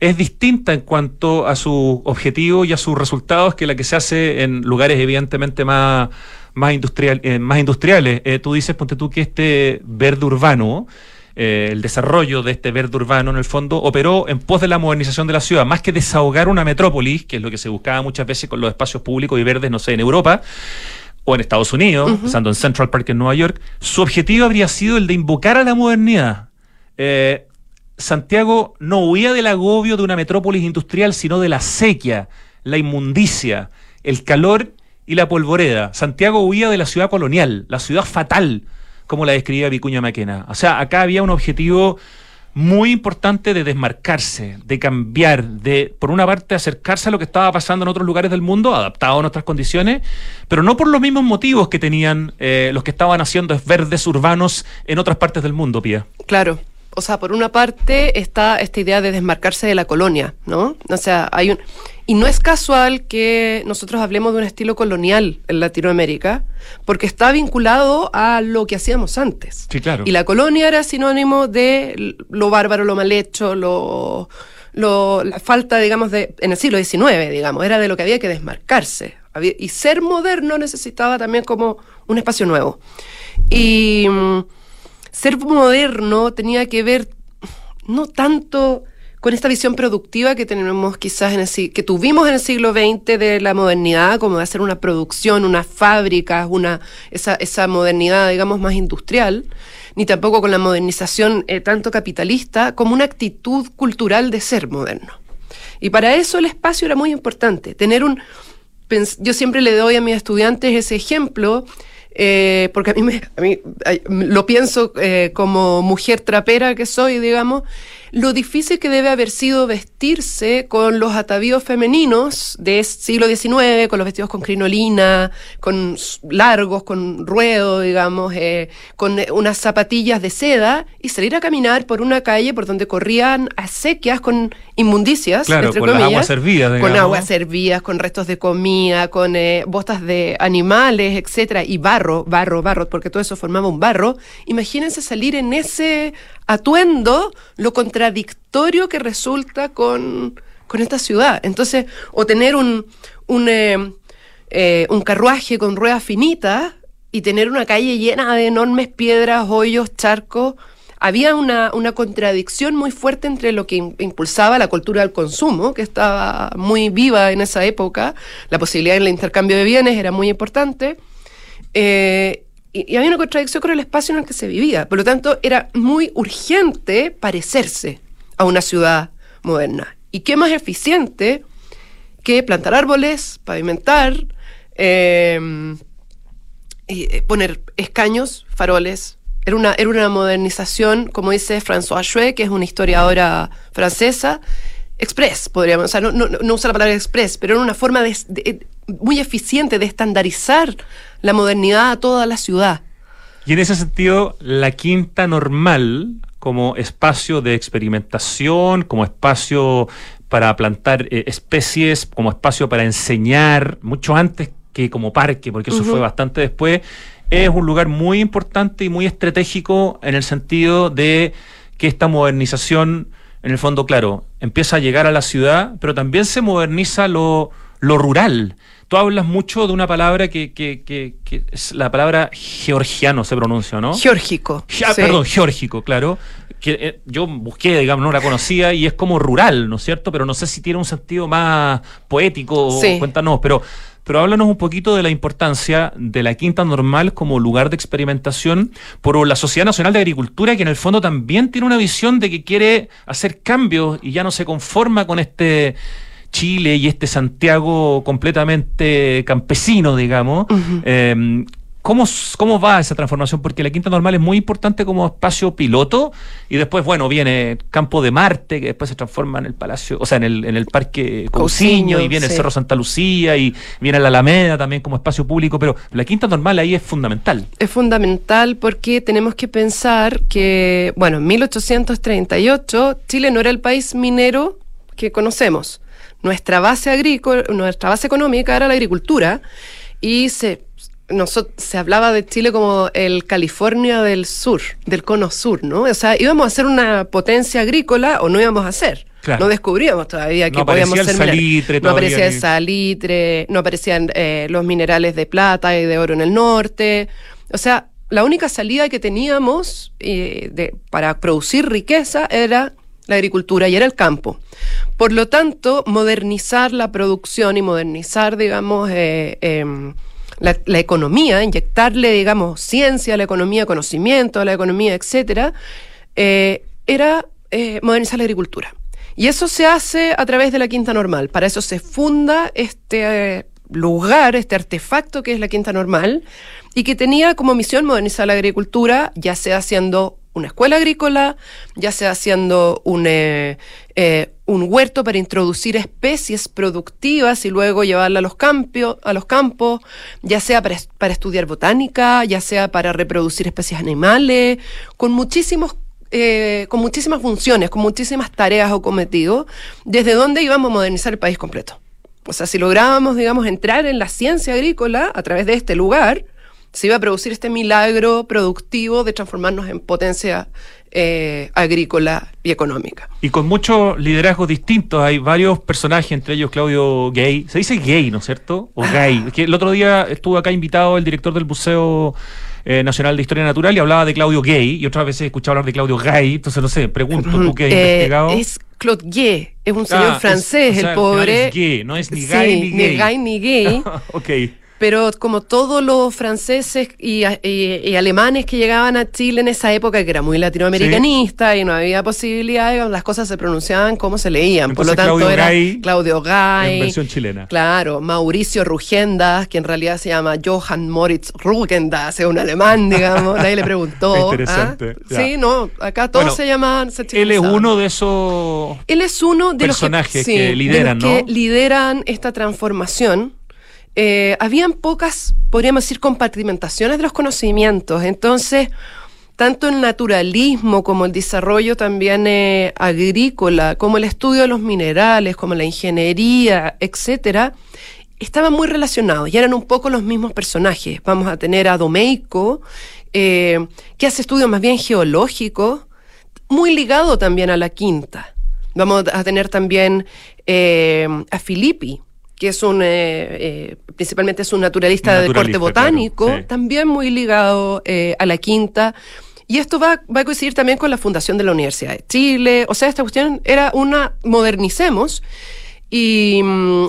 es distinta en cuanto a su objetivo y a sus resultados que la que se hace en lugares evidentemente más, más, industrial, eh, más industriales. Eh, tú dices, ponte tú, que este verde urbano eh, el desarrollo de este verde urbano, en el fondo, operó en pos de la modernización de la ciudad, más que desahogar una metrópolis, que es lo que se buscaba muchas veces con los espacios públicos y verdes, no sé, en Europa o en Estados Unidos, pensando en Central Park en Nueva York, su objetivo habría sido el de invocar a la modernidad. Eh, Santiago no huía del agobio de una metrópolis industrial, sino de la sequía, la inmundicia, el calor y la polvoreda. Santiago huía de la ciudad colonial, la ciudad fatal, como la describía Vicuña Maquena. O sea, acá había un objetivo muy importante de desmarcarse, de cambiar, de, por una parte, acercarse a lo que estaba pasando en otros lugares del mundo, adaptado a nuestras condiciones, pero no por los mismos motivos que tenían eh, los que estaban haciendo verdes urbanos en otras partes del mundo, Pía. Claro. O sea, por una parte está esta idea de desmarcarse de la colonia, ¿no? O sea, hay un... Y no es casual que nosotros hablemos de un estilo colonial en Latinoamérica, porque está vinculado a lo que hacíamos antes. Sí, claro. Y la colonia era sinónimo de lo bárbaro, lo mal hecho, lo, la falta, digamos, de, en el siglo XIX, digamos, era de lo que había que desmarcarse. y ser moderno necesitaba también como un espacio nuevo. Y mm, ser moderno tenía que ver no tanto con esta visión productiva que tenemos quizás en el, que tuvimos en el siglo XX de la modernidad, como de hacer una producción, unas fábricas, una, esa, esa modernidad, digamos, más industrial, ni tampoco con la modernización eh, tanto capitalista, como una actitud cultural de ser moderno. Y para eso el espacio era muy importante. Tener un. Yo siempre le doy a mis estudiantes ese ejemplo eh, porque a mí, me, a mí lo pienso eh, como mujer trapera que soy, digamos, lo difícil que debe haber sido vestirse con los atavíos femeninos del siglo XIX, con los vestidos con crinolina, con largos, con ruedo, digamos, eh, con eh, unas zapatillas de seda y salir a caminar por una calle por donde corrían acequias con inmundicias, entre con comillas, agua servida, con aguas servidas, con restos de comida, con eh, botas de animales, etcétera, y barro, barro, barro, porque todo eso formaba un barro. Imagínense salir en ese atuendo lo contradictorio que resulta con, esta ciudad. Entonces, o tener un, un, eh, eh, un carruaje con ruedas finitas y tener una calle llena de enormes piedras, hoyos, charcos. Había una, una contradicción muy fuerte entre lo que impulsaba la cultura del consumo, que estaba muy viva en esa época, la posibilidad del intercambio de bienes era muy importante, eh, y, había una contradicción con el espacio en el que se vivía. Por lo tanto, era muy urgente parecerse a una ciudad moderna. ¿Y qué más eficiente que plantar árboles, pavimentar, em, eh, poner escaños, faroles? Era una, era una modernización, como dice François Chouet, que es una historiadora francesa, express, podríamos, o sea, no, no, usa la palabra express, pero era una forma de, muy eficiente de estandarizar la modernidad a toda la ciudad. Y en ese sentido, la quinta normal, como espacio de experimentación, como espacio para plantar eh, especies, como espacio para enseñar, mucho antes que como parque, porque eso fue bastante después, es un lugar muy importante y muy estratégico en el sentido de que esta modernización en el fondo, claro, empieza a llegar a la ciudad, pero también se moderniza lo, lo rural. tú hablas mucho de una palabra que, que, que, que es la palabra georgiano, se pronuncia, ¿no? Geórgico. Ge- sí. Perdón, geórgico, claro. Que eh, yo busqué, digamos, no la conocía y es como rural, ¿no es cierto? Pero no sé si tiene un sentido más poético. Sí. Cuéntanos, pero, pero háblanos un poquito de la importancia de la Quinta Normal como lugar de experimentación por la Sociedad Nacional de Agricultura, que en el fondo también tiene una visión de que quiere hacer cambios y ya no se conforma con este. Chile y este Santiago completamente campesino, digamos. Eh, ¿Cómo, ¿Cómo va esa transformación? Porque la Quinta Normal es muy importante como espacio piloto y después, bueno, viene Campo de Marte, que después se transforma en el Palacio, o sea, en el, en el Parque Cousiño, Cousiño, y viene el. Cerro Santa Lucía y viene la Alameda también como espacio público, pero la Quinta Normal ahí es fundamental. Es fundamental porque tenemos que pensar que, bueno, en 1838 Chile no era el país minero que conocemos. Nuestra base agrícola, nuestra base económica era la agricultura y se, noso- se hablaba de Chile como el California del sur, del cono sur, ¿no? O sea, íbamos a ser una potencia agrícola o no íbamos a ser. Claro. No descubríamos todavía que No podíamos ser salitre No aparecía el salitre, no aparecían eh, los minerales de plata y de oro en el norte. O sea, la única salida que teníamos eh, de- para producir riqueza era la agricultura y era el campo. Por lo tanto, modernizar la producción y modernizar, digamos, eh, em, la, la economía, inyectarle, digamos, ciencia a la economía, conocimiento a la economía, etcétera, eh, era eh, modernizar la agricultura. Y eso se hace a través de la Quinta Normal. Para eso se funda este eh, lugar, este artefacto que es la Quinta Normal, y que tenía como misión modernizar la agricultura, ya sea haciendo una escuela agrícola, ya sea haciendo un, un huerto para introducir especies productivas y luego llevarla a los, campio- a los campos, ya sea para, para estudiar botánica, ya sea para reproducir especies animales, con muchísimos eh, con muchísimas funciones, con muchísimas tareas o cometidos, desde donde íbamos a modernizar el país completo. O sea, si lográbamos, digamos, entrar en la ciencia agrícola a través de este lugar, se iba a producir este milagro productivo de transformarnos en potencia eh, agrícola y económica. Y con muchos liderazgos distintos, hay varios personajes, entre ellos Claudio Gay. Se dice gay, ¿no es cierto? O gay. Que el otro día estuvo acá invitado el director del Museo eh, Nacional de Historia Natural y hablaba de Claudio Gay. Y otras veces he escuchado hablar de Claudio Gay. Entonces, no sé, pregunto, tú que has Eh, investigado. es Claude Gué, es un Ah, señor es- francés, o sea, el pobre. final es gay, no es ni Sí, gay ni gay. Ni gay ni gay. ok. Pero como todos los franceses y, y- y alemanes que llegaban a Chile en esa época, que era muy latinoamericanista y no había posibilidad, las cosas se pronunciaban como se leían. Por lo tanto, Claudio era Gay Claudio Gay. en versión chilena. Claro, Mauricio Rugendas, que en realidad se llama Johann Moritz Rugendas, es un alemán, digamos, nadie le preguntó. Interesante, ¿ah? ya. Sí, no, acá todos Bueno, se llaman. se Él es uno de esos. Él es uno de personajes los que, sí, que de lideran, los que ¿no? lideran esta transformación. Eh, habían pocas, podríamos decir, compartimentaciones de los conocimientos. Entonces, tanto el naturalismo como el desarrollo también eh, agrícola, como el estudio de los minerales, como la ingeniería, etcétera, estaban muy relacionados y eran un poco los mismos personajes. Vamos a tener a Domeico, eh, que hace estudios más bien geológicos, muy ligado también a la quinta. Vamos a tener también a Filippi, que es un, eh, eh, principalmente es un naturalista, de corte botánico, claro, sí. también muy ligado eh, a la quinta. Y esto va, va a coincidir también con la fundación de la Universidad de Chile. O sea, esta cuestión era una modernicemos y, mm,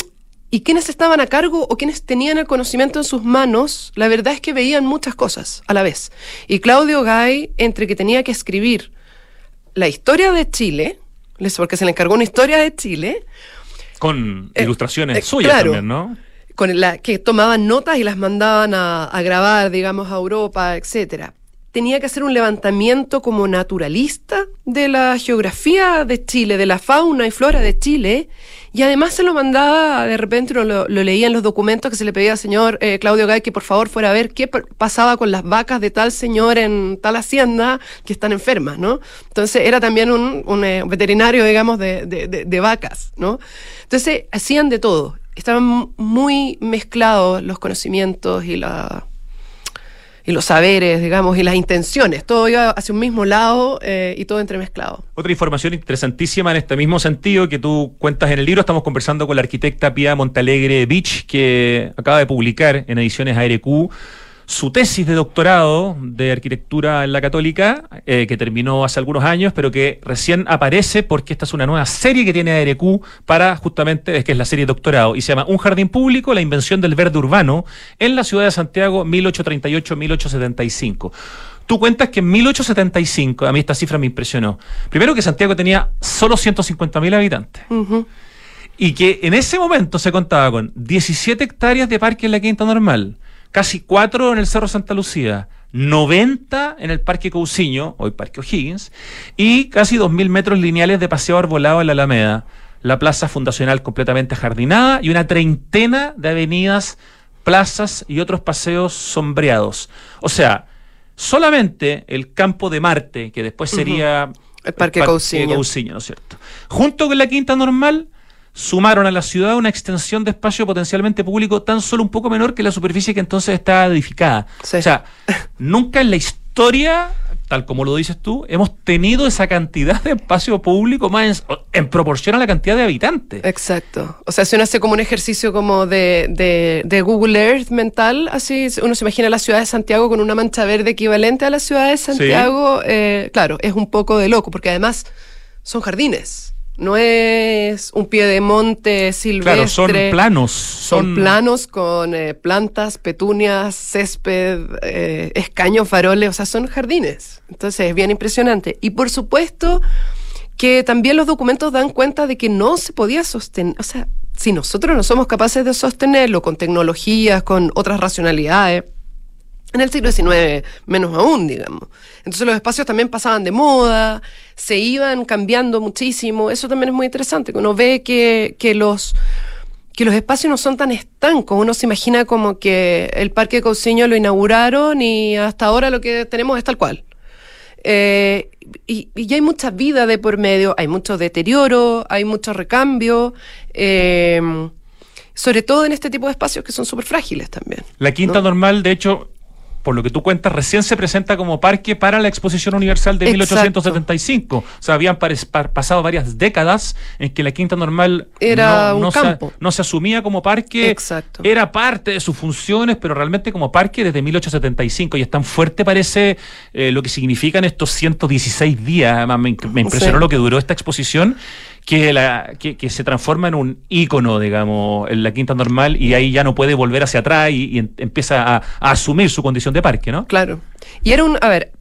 y quienes estaban a cargo o quienes tenían el conocimiento en sus manos, la verdad es que veían muchas cosas a la vez. Y Claudio Gay, entre que tenía que escribir la historia de Chile, les- porque se le encargó una historia de Chile, Con Eh, ilustraciones eh, suyas claro. también, ¿no? con la que tomaban notas y las mandaban a, a grabar, digamos, a Europa, etcétera. Tenía que hacer un levantamiento como naturalista de la geografía de Chile, de la fauna y flora de Chile, y además se lo mandaba, de repente uno lo, leía en los documentos que se le pedía al señor eh, Claudio Gay que por favor fuera a ver qué pa- pasaba con las vacas de tal señor en tal hacienda que están enfermas, ¿no? Entonces era también un, eh, veterinario, digamos, de- de vacas, ¿no? Entonces hacían de todo. Estaban muy mezclados los conocimientos y la y los saberes, digamos, y las intenciones. Todo iba hacia un mismo lado eh, y todo entremezclado. Otra información interesantísima en este mismo sentido que tú cuentas en el libro, estamos conversando con la arquitecta Pia Montalegre Beach, que acaba de publicar en ediciones ARQ su tesis de doctorado de arquitectura en la católica, eh, que terminó hace algunos años, pero que recién aparece porque esta es una nueva serie que tiene ARQ para justamente, es que es la serie de doctorado, y se llama Un jardín público, la invención del verde urbano en la ciudad de Santiago 1838-1875. Tú cuentas que en 1875, a mí esta cifra me impresionó. Primero que Santiago tenía solo 150.000 habitantes. Y que en ese momento se contaba con 17 hectáreas de parque en la Quinta Normal, casi 4 en el Cerro Santa Lucía, 90 en el Parque Cousiño, hoy Parque O'Higgins, y casi 2.000 metros lineales de paseo arbolado en la Alameda, la plaza fundacional completamente jardinada y una treintena de avenidas, plazas y otros paseos sombreados. O sea, solamente el campo de Marte, que después sería El Parque Cousiño. ¿no es cierto? Junto con la Quinta Normal, sumaron a la ciudad una extensión de espacio potencialmente público tan solo un poco menor que la superficie que entonces estaba edificada. Sí. O sea, nunca en la historia, tal como lo dices tú, hemos tenido esa cantidad de espacio público más en, en proporción a la cantidad de habitantes. Exacto. O sea, si uno hace como un ejercicio como de, de, de Google Earth mental, así uno se imagina la ciudad de Santiago con una mancha verde equivalente a la ciudad de Santiago, eh, claro, es un poco de loco, porque además son jardines. No es un pie de monte silvestre. Claro, son planos. Son, Son, planos con eh, plantas, petunias, césped, eh, escaños, faroles, o sea, son jardines. Entonces es bien impresionante. Y por supuesto que también los documentos dan cuenta de que no se podía sostener, o sea, si nosotros no somos capaces de sostenerlo con tecnologías, con otras racionalidades, en el siglo XIX, menos aún, digamos. Entonces los espacios también pasaban de moda, se iban cambiando muchísimo. Eso también es muy interesante, que uno ve que, que los que los espacios no son tan estancos. Uno se imagina como que el Parque Cousiño lo inauguraron y hasta ahora lo que tenemos es tal cual. Eh, y, y hay mucha vida de por medio, hay mucho deterioro, hay mucho recambio, eh, sobre todo en este tipo de espacios que son súper frágiles también. La Quinta ¿no? Normal, de hecho, por lo que tú cuentas, recién se presenta como parque para la Exposición Universal de Exacto. 1875. O sea, habían pasado varias décadas en que la Quinta Normal Era no, un no se, campo. no se asumía como parque. Exacto. Era parte de sus funciones, pero realmente como parque desde 1875. Y es tan fuerte, parece, eh, lo que significan estos 116 días. Además, me, me impresionó Sí. lo que duró esta exposición. Que, la, que, se transforma en un ícono, digamos, en la Quinta Normal y ahí ya no puede volver hacia atrás y, empieza a, a asumir su condición de parque, ¿no? Claro. Y era un, a ver,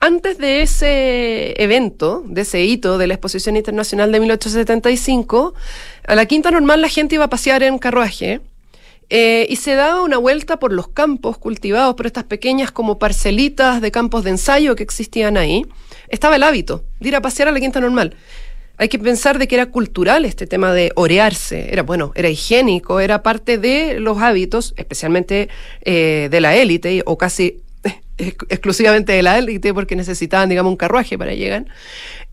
antes de ese evento, de ese hito de la Exposición Internacional de 1875, a la Quinta Normal la gente iba a pasear en carruaje. eh, y se daba una vuelta por los campos cultivados, por estas pequeñas como parcelitas de campos de ensayo que existían ahí. Estaba el hábito de ir a pasear a la Quinta Normal. Hay que pensar de que era cultural este tema de orearse, era bueno, era higiénico, era parte de los hábitos, especialmente eh, de la élite o casi ex- exclusivamente de la élite porque necesitaban, digamos, un carruaje para llegar.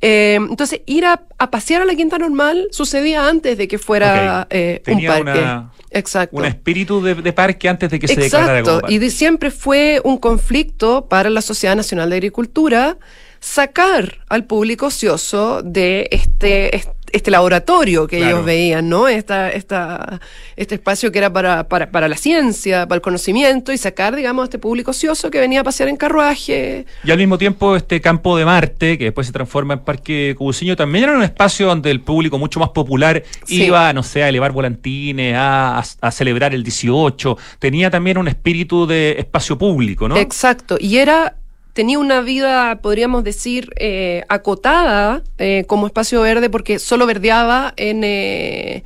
Eh, entonces, ir a, a pasear a la Quinta Normal sucedía antes de que fuera eh, un parque. una- Exacto. Un espíritu de, de parque antes de que se declarara como parque. y de siempre fue un conflicto para la Sociedad Nacional de Agricultura sacar al público ocioso de este, est- este laboratorio que Claro. ellos veían, ¿no? Esta, esta, este espacio que era para, para, para la ciencia, para el conocimiento, y sacar, digamos, a este público ocioso que venía a pasear en carruaje. Y al mismo tiempo este campo de Marte, que después se transforma en Parque Cubuciño, también era un espacio donde el público mucho más popular Sí. iba, no sé, a elevar volantines, a, a- a celebrar el 18. Tenía también un espíritu de espacio público, ¿no? Exacto, y era tenía una vida, podríamos decir, eh, acotada eh, como espacio verde porque solo verdeaba en, eh,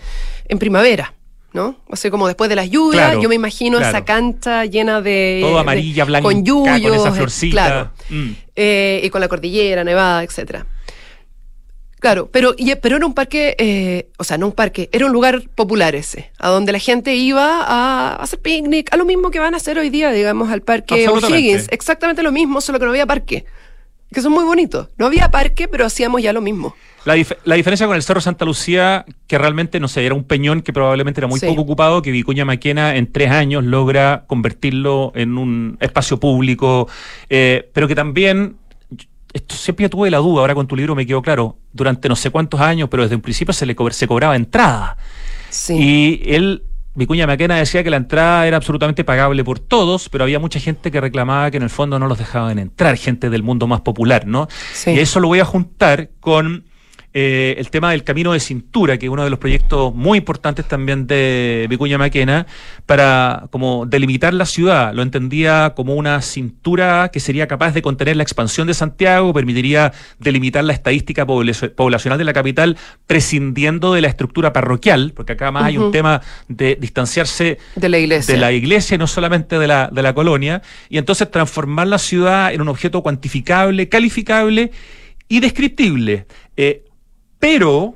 en primavera. ¿No? O sea, como después de las lluvias, Claro, yo me imagino claro. esa cancha llena de. Todo amarilla, blanca, con yuyos, con esa eh, florcita. claro. Mm. Eh, y con la cordillera, nevada, etcétera. Claro, pero, y- pero era un parque, eh, o sea, no un parque, era un lugar popular ese, a donde la gente iba a hacer picnic, a lo mismo que van a hacer hoy día, digamos, al parque. O'Higgins. Exactamente lo mismo, solo que no había parque. que son muy bonitos. No había parque, pero hacíamos ya lo mismo. La, diferencia con el Cerro Santa Lucía, que realmente, no sé, era un peñón que probablemente era muy poco ocupado, que Vicuña Maquena en tres años logra convertirlo en un espacio público, eh, pero que también, esto siempre tuve la duda, ahora con tu libro me quedó claro, durante no sé cuántos años, pero desde un principio se le se cobraba entrada. Sí. Y él Vicuña Maquena decía que la entrada era absolutamente pagable por todos, pero había mucha gente que reclamaba que en el fondo no los dejaban entrar, gente del mundo más popular, ¿no? Sí. Y eso lo voy a juntar con eh, el tema del camino de cintura, que es uno de los proyectos muy importantes también de Vicuña Maquena, para como delimitar la ciudad. Lo entendía como una cintura que sería capaz de contener la expansión de Santiago, permitiría delimitar la estadística poblacional de la capital, prescindiendo de la estructura parroquial, porque acá más hay un tema de distanciarse de la iglesia, de la iglesia y no solamente de la, de la colonia, y entonces transformar la ciudad en un objeto cuantificable, calificable y descriptible. Eh, pero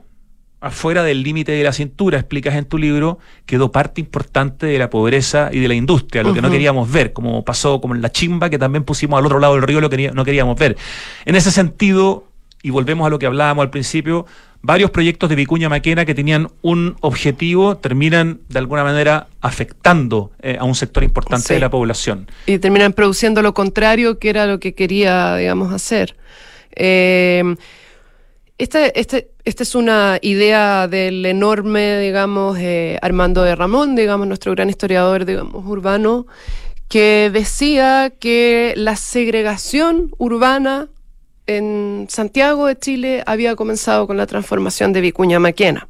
afuera del límite de la cintura, explicas en tu libro, quedó parte importante de la pobreza y de la industria, lo que no queríamos ver, como pasó como en la chimba, que también pusimos al otro lado del río lo que no queríamos ver. En ese sentido, y volvemos a lo que hablábamos al principio, varios proyectos de Vicuña Maquena que tenían un objetivo terminan de alguna manera afectando eh, a un sector importante de la población. Y terminan produciendo lo contrario que era lo que quería, digamos, hacer. Eh, esta, este, esta es una idea del enorme, digamos, eh, Armando de Ramón, digamos, nuestro gran historiador, digamos, urbano, que decía que la segregación urbana en Santiago de Chile había comenzado con la transformación de Vicuña Maquena.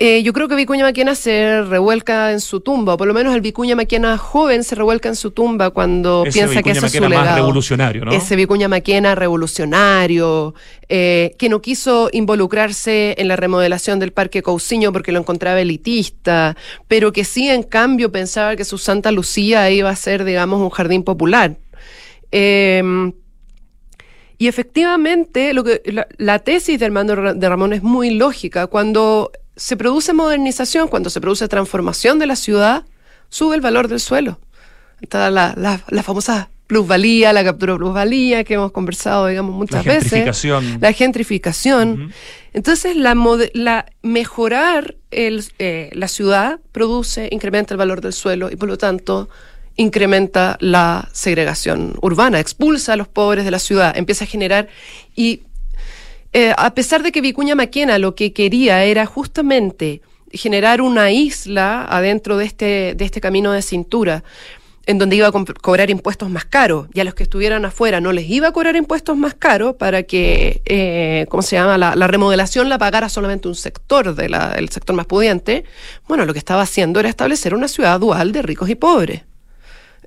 Eh, yo creo que Vicuña Maquena se revuelca en su tumba, o por lo menos el Vicuña Maquena joven se revuelca en su tumba cuando piensa que ese es su legado. Más revolucionario, ¿no? Ese Vicuña Maquena revolucionario, eh, que no quiso involucrarse en la remodelación del Parque Cousiño porque lo encontraba elitista, pero que sí, en cambio, pensaba que su Santa Lucía iba a ser, digamos, un jardín popular. Em, y efectivamente, lo que, la, la tesis de Armando de Ramón es muy lógica. Cuando se produce modernización, cuando se produce transformación de la ciudad, sube el valor del suelo. Está la, la, famosa plusvalía, la captura de plusvalía que hemos conversado, digamos, muchas la veces. La gentrificación. Entonces, la, la mejorar el, eh, la ciudad produce, incrementa el valor del suelo y por lo tanto incrementa la segregación urbana, expulsa a los pobres de la ciudad, empieza a generar y eh, a pesar de que Vicuña Maquena lo que quería era justamente generar una isla adentro de este, de este camino de cintura, en donde iba a cobrar impuestos más caros, y a los que estuvieran afuera no les iba a cobrar impuestos más caros para que, eh, ¿cómo se llama?, la, remodelación la pagara solamente un sector, de el sector más pudiente. Bueno, lo que estaba haciendo era establecer una ciudad dual de ricos y pobres.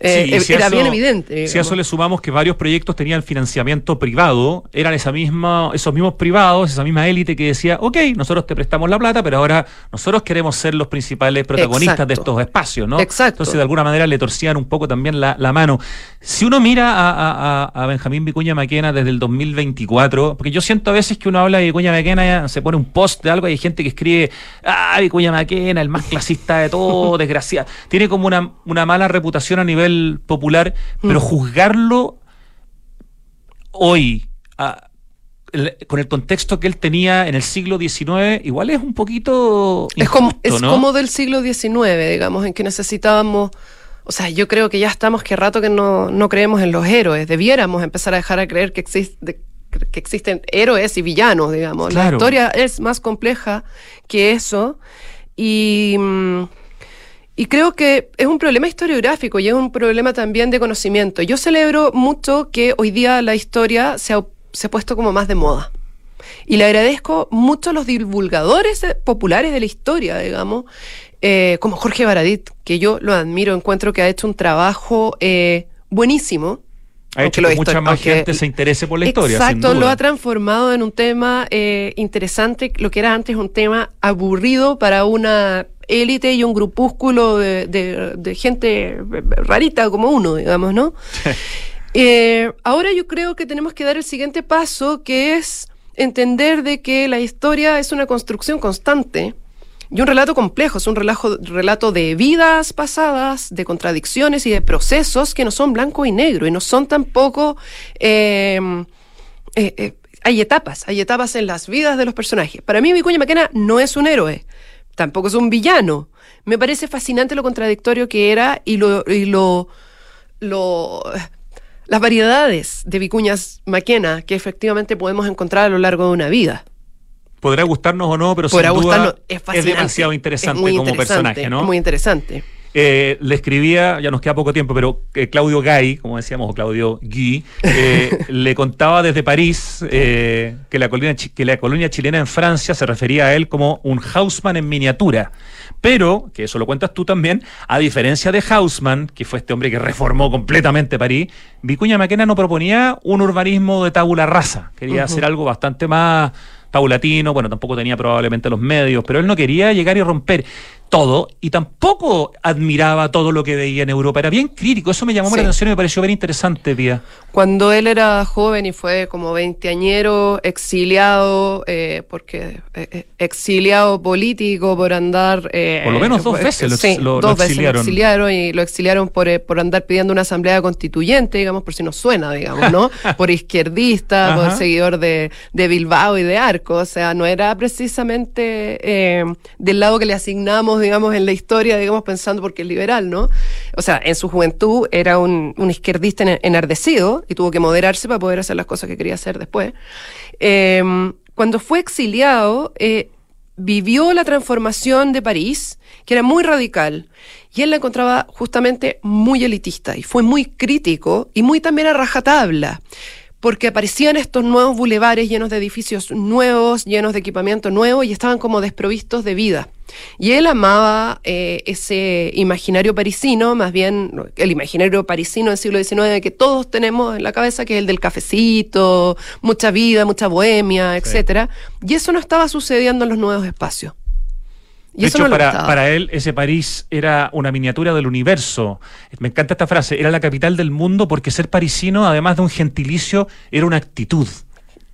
Eh, era bien evidente. Si a eso le sumamos que varios proyectos tenían financiamiento privado, eran esa misma, esos mismos privados, esa misma élite que decía, ok, nosotros te prestamos la plata, pero ahora nosotros queremos ser los principales protagonistas de estos espacios, ¿no? Exacto. Entonces, de alguna manera le torcían un poco también la, mano. Si uno mira a, Benjamín Vicuña Maquena desde el 2024, porque yo siento a veces que uno habla de Vicuña Maquena, se pone un post de algo, y hay gente que escribe, ah, Vicuña Maquena, el más clasista de todo, desgraciado. Tiene como una, una mala reputación a nivel popular, pero mm. juzgarlo hoy, con el contexto que él tenía en el siglo XIX, igual es un poquito... es, como, es como del siglo XIX, digamos, en que necesitábamos... O sea, yo creo que ya estamos que rato que no, no creemos en los héroes. Debiéramos empezar a dejar a creer que, existe, que existen héroes y villanos, digamos. La historia es más compleja que eso. Y... Mm, y creo que es un problema historiográfico y es un problema también de conocimiento. Yo celebro mucho que hoy día la historia se ha, se ha puesto como más de moda. Y le agradezco mucho a los divulgadores populares de la historia, digamos, eh, como Jorge Baradit, que yo lo admiro, encuentro que ha hecho un trabajo eh, buenísimo. Ha hecho que mucha más gente se interese por la historia. Exacto, lo ha transformado en un tema eh, interesante, lo que era antes un tema aburrido para una élite y un grupúsculo de, gente rarita como uno, digamos, ¿no? Eh, ahora yo creo que tenemos que dar el siguiente paso, que es entender de que la historia es una construcción constante Y un relato complejo, es un relato, relato de vidas pasadas, de contradicciones y de procesos que no son blanco y negro y no son tampoco... Eh, eh, hay etapas, hay etapas en las vidas de los personajes. Para mí Vicuña Maquena no es un héroe, tampoco es un villano. Me parece fascinante lo contradictorio que era y lo, y lo, lo las variedades de Vicuñas Maquena que efectivamente podemos encontrar a lo largo de una vida. Podrá gustarnos o no, pero Podrá sin duda gustarnos, es es demasiado Es interesante muy como interesante, personaje, ¿no? Muy interesante. Eh, le escribía, ya nos queda poco tiempo, pero eh, Claudio Gay, como decíamos, o Claudio Guy, eh, le contaba desde París que, la colonia, que la colonia chilena en Francia se refería a él como un Hausmann en miniatura. Pero, que eso lo cuentas tú también, a diferencia de Hausmann, que fue este hombre que reformó completamente París, Vicuña Maquena no proponía un urbanismo de tabula rasa. Quería hacer algo bastante más paulatino, bueno, tampoco tenía probablemente los medios, pero él no quería llegar y romper todo y tampoco admiraba todo lo que veía en Europa. Era bien crítico, eso me llamó Sí. la atención y me pareció bien interesante, Pía. Cuando él era joven y fue como veinteañero, exiliado, eh, porque eh, eh, exiliado político por andar... eh, Por lo menos dos veces lo ex- sí, lo- lo dos veces exiliaron. lo exiliaron y lo exiliaron por, por andar pidiendo una asamblea constituyente, digamos, por si no suena, digamos, ¿no? por izquierdista, por Ajá. seguidor de, de Bilbao y de Arco, o sea, no era precisamente del lado que le asignamos, digamos, en la historia, digamos, pensando porque es liberal, ¿no? O sea, en su juventud era un, un izquierdista en- enardecido y tuvo que moderarse para poder hacer las cosas que quería hacer después. Eh, cuando fue exiliado, eh, vivió la transformación de París, que era muy radical, y él la encontraba justamente muy elitista, y fue muy crítico y muy también a rajatabla, porque aparecían estos nuevos bulevares llenos de edificios nuevos, llenos de equipamiento nuevo, y estaban como desprovistos de vida. Y él amaba eh, ese imaginario parisino, más bien el imaginario parisino del siglo XIX que todos tenemos en la cabeza, que es el del cafecito, mucha vida, mucha bohemia, etcétera. Y eso no estaba sucediendo en los nuevos espacios. Y de eso hecho, no para, para él, ese París era una miniatura del universo. Me encanta esta frase, era la capital del mundo porque ser parisino, además de un gentilicio, era una actitud.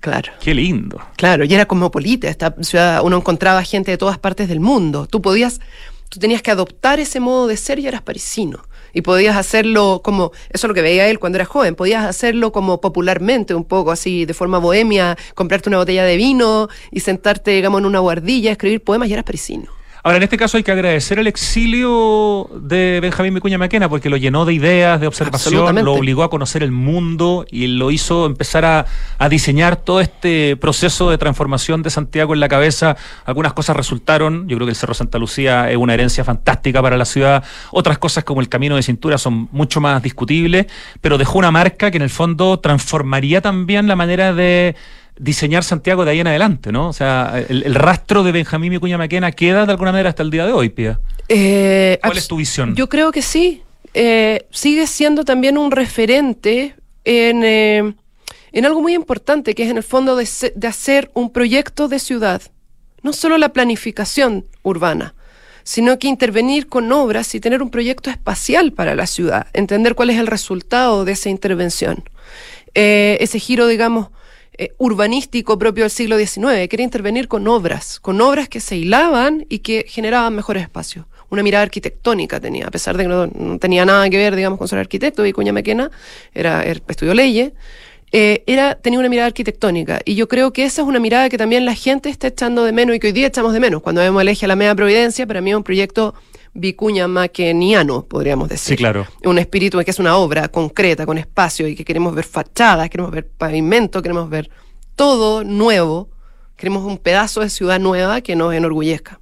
Claro. Qué lindo. Claro, y era cosmopolita. Esta ciudad, uno encontraba gente de todas partes del mundo. Tú podías, tú tenías que adoptar ese modo de ser y eras parisino. Y podías hacerlo como, eso es lo que veía él cuando era joven, podías hacerlo como popularmente, un poco así, de forma bohemia, comprarte una botella de vino y sentarte, digamos, en una guardilla, escribir poemas y eras parisino. Ahora, en este caso hay que agradecer el exilio de Benjamín Vicuña Maquena porque lo llenó de ideas, de observación, lo obligó a conocer el mundo y lo hizo empezar a, a diseñar todo este proceso de transformación de Santiago en la cabeza. Algunas cosas resultaron, yo creo que el Cerro Santa Lucía es una herencia fantástica para la ciudad, otras cosas como el Camino de Cintura son mucho más discutibles, pero dejó una marca que en el fondo transformaría también la manera de diseñar Santiago de ahí en adelante, ¿no? O sea, el, el rastro de Benjamín Vicuña Maquena queda de alguna manera hasta el día de hoy, Pia. Eh, ¿Cuál es tu visión? Yo creo que sí. Eh, sigue siendo también un referente en, eh, en algo muy importante, que es en el fondo de, hacer un proyecto de ciudad. No solo la planificación urbana, sino que intervenir con obras y tener un proyecto espacial para la ciudad, entender cuál es el resultado de esa intervención. Eh, ese giro, digamos, eh, urbanístico propio del siglo XIX, quería intervenir con obras, con obras que se hilaban y que generaban mejores espacios. Una mirada arquitectónica tenía, a pesar de que no, tenía nada que ver, digamos, con ser arquitecto, Vicuña Maquena, era, era- estudió leyes, eh, era, tenía una mirada arquitectónica. Y yo creo que esa es una mirada que también la gente está echando de menos y que hoy día echamos de menos. Cuando vemos el eje a la media Providencia, para mí es un proyecto vicuña maqueniano, podríamos decir. Sí, claro. Un espíritu que es una obra concreta, con espacio, y que queremos ver fachadas, queremos ver pavimento, queremos ver todo nuevo. Queremos un pedazo de ciudad nueva que nos enorgullezca.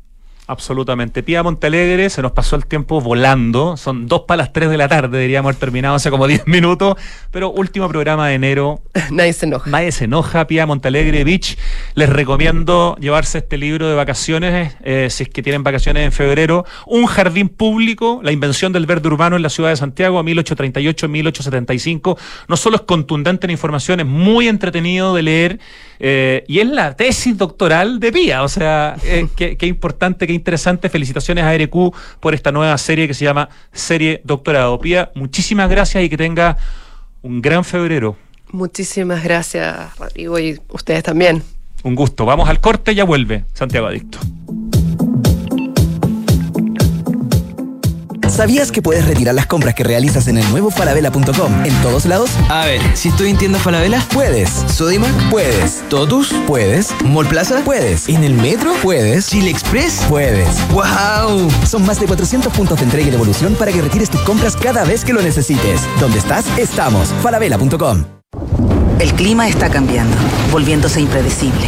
Absolutamente. Pía Montalegre, se nos pasó el tiempo volando. Son dos para las tres de la tarde, deberíamos haber terminado hace como 10 minutos. Pero último programa de enero. Nadie se enoja. Nadie se enoja, Pía Montalegre Beach. Les recomiendo llevarse este libro de vacaciones, eh, si es que tienen vacaciones en febrero. Un jardín público, la invención del verde urbano en la ciudad de Santiago, 1838-1875. No solo es contundente en información, es muy entretenido de leer. eh, y es la tesis doctoral de Pía. O sea, eh, qué, qué importante, qué interesante. Felicitaciones a RQ por esta nueva serie que se llama Serie Doctorado. Pía, muchísimas gracias y que tenga un gran febrero. Muchísimas gracias, Rodrigo, y ustedes también. Un gusto. Vamos al corte, ya vuelve Santiago Adicto. ¿Sabías que puedes retirar las compras que realizas en el nuevo falabella.com en todos lados? A ver, si estoy en tienda Falabella, Puedes. Sodimac, Puedes. Totus, Puedes. Mall Plaza, Puedes. en el metro, Puedes. Chile Express. Puedes. ¡Wow! Son más de 400 puntos de entrega y devolución para que retires tus compras cada vez que lo necesites. ¿Dónde estás? Estamos. falabella.com. El clima está cambiando, volviéndose impredecible,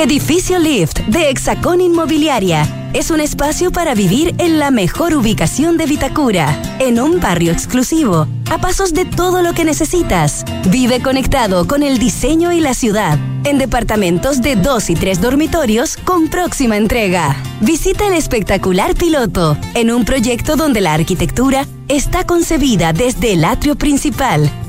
Edificio Lift de Hexacón Inmobiliaria. Es un espacio para vivir en la mejor ubicación de Vitacura, en un barrio exclusivo, a pasos de todo lo que necesitas. Vive conectado con el diseño y la ciudad, en departamentos de dos y tres dormitorios con próxima entrega. Visita el espectacular piloto, en un proyecto donde la arquitectura está concebida desde el atrio principal,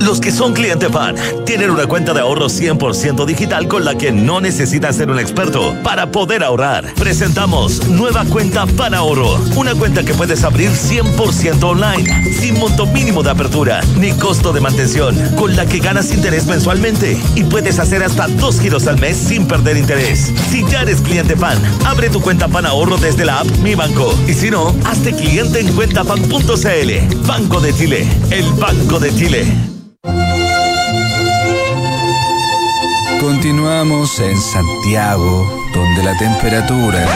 Los que son cliente PAN tienen una cuenta de ahorro 100% digital con la que no necesitan ser un experto para poder ahorrar. Presentamos nueva cuenta PAN Ahorro, una cuenta que puedes abrir 100% online, sin monto mínimo de apertura ni costo de mantención, con la que ganas interés mensualmente y puedes hacer hasta dos giros al mes sin perder interés. Si ya eres cliente PAN, abre tu cuenta PAN Ahorro desde la app Mi Banco y si no, hazte cliente en cuentapan.cl. Banco de Chile, el Banco de Chile. Continuamos en Santiago, donde la temperatura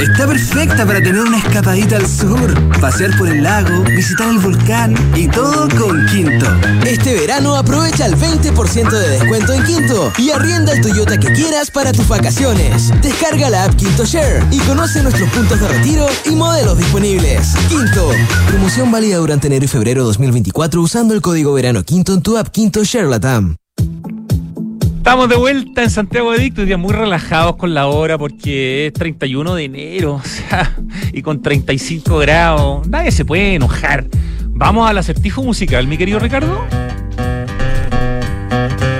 Está perfecta para tener una escapadita al sur, pasear por el lago, visitar el volcán y todo con Quinto. Este verano aprovecha el 20% de descuento en Quinto y arrienda el Toyota que quieras para tus vacaciones. Descarga la app Quinto Share y conoce nuestros puntos de retiro y modelos disponibles. Quinto. Promoción válida durante enero y febrero 2024 usando el código verano Quinto en tu app Quinto Share Latam. Estamos de vuelta en Santiago de Dicto, día muy relajados con la hora porque es 31 de enero, o sea, y con 35 grados, nadie se puede enojar. Vamos al acertijo musical, mi querido Ricardo.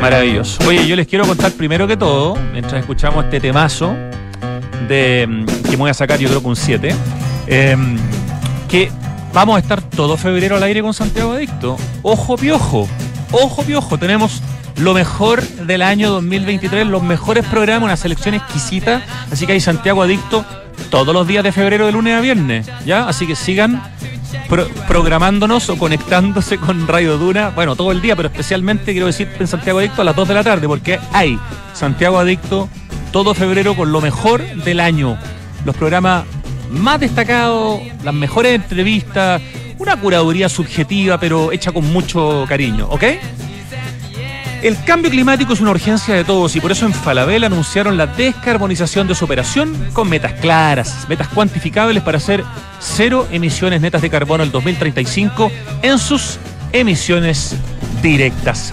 Maravilloso. Oye, yo les quiero contar primero que todo, mientras escuchamos este temazo, de, mm, que me voy a sacar yo creo que un 7, em, que vamos a estar todo febrero al aire con Santiago Adicto. Ojo piojo, ojo piojo, tenemos lo mejor del año 2023, los mejores programas, una selección exquisita. Así que hay Santiago Adicto todos los días de febrero, de lunes a viernes. ¿Ya? Así que sigan pro- programándonos o conectándose con Radio Duna. Bueno, todo el día, pero especialmente quiero decir en Santiago Adicto a las 2 de la tarde, porque hay Santiago Adicto todo febrero con lo mejor del año. Los programas más destacados, las mejores entrevistas, una curaduría subjetiva, pero hecha con mucho cariño, ¿ok? El cambio climático es una urgencia de todos y por eso en Falabella anunciaron la descarbonización de su operación con metas claras, metas cuantificables para hacer cero emisiones netas de carbono el 2035 en sus emisiones directas.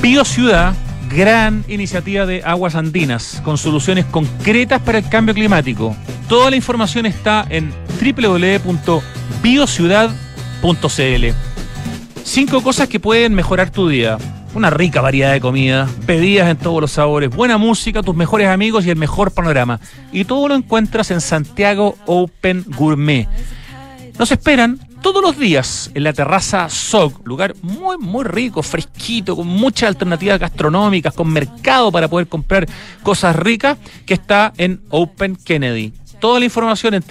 BioCiudad, gran iniciativa de Aguas Andinas con soluciones concretas para el cambio climático. Toda la información está en www.biociudad.cl. Cinco cosas que pueden mejorar tu día. Una rica variedad de comida, bebidas en todos los sabores, buena música, tus mejores amigos y el mejor panorama. Y todo lo encuentras en Santiago Open Gourmet. Nos esperan todos los días en la terraza SOG, lugar muy, muy rico, fresquito, con muchas alternativas gastronómicas, con mercado para poder comprar cosas ricas, que está en Open Kennedy. Toda la información en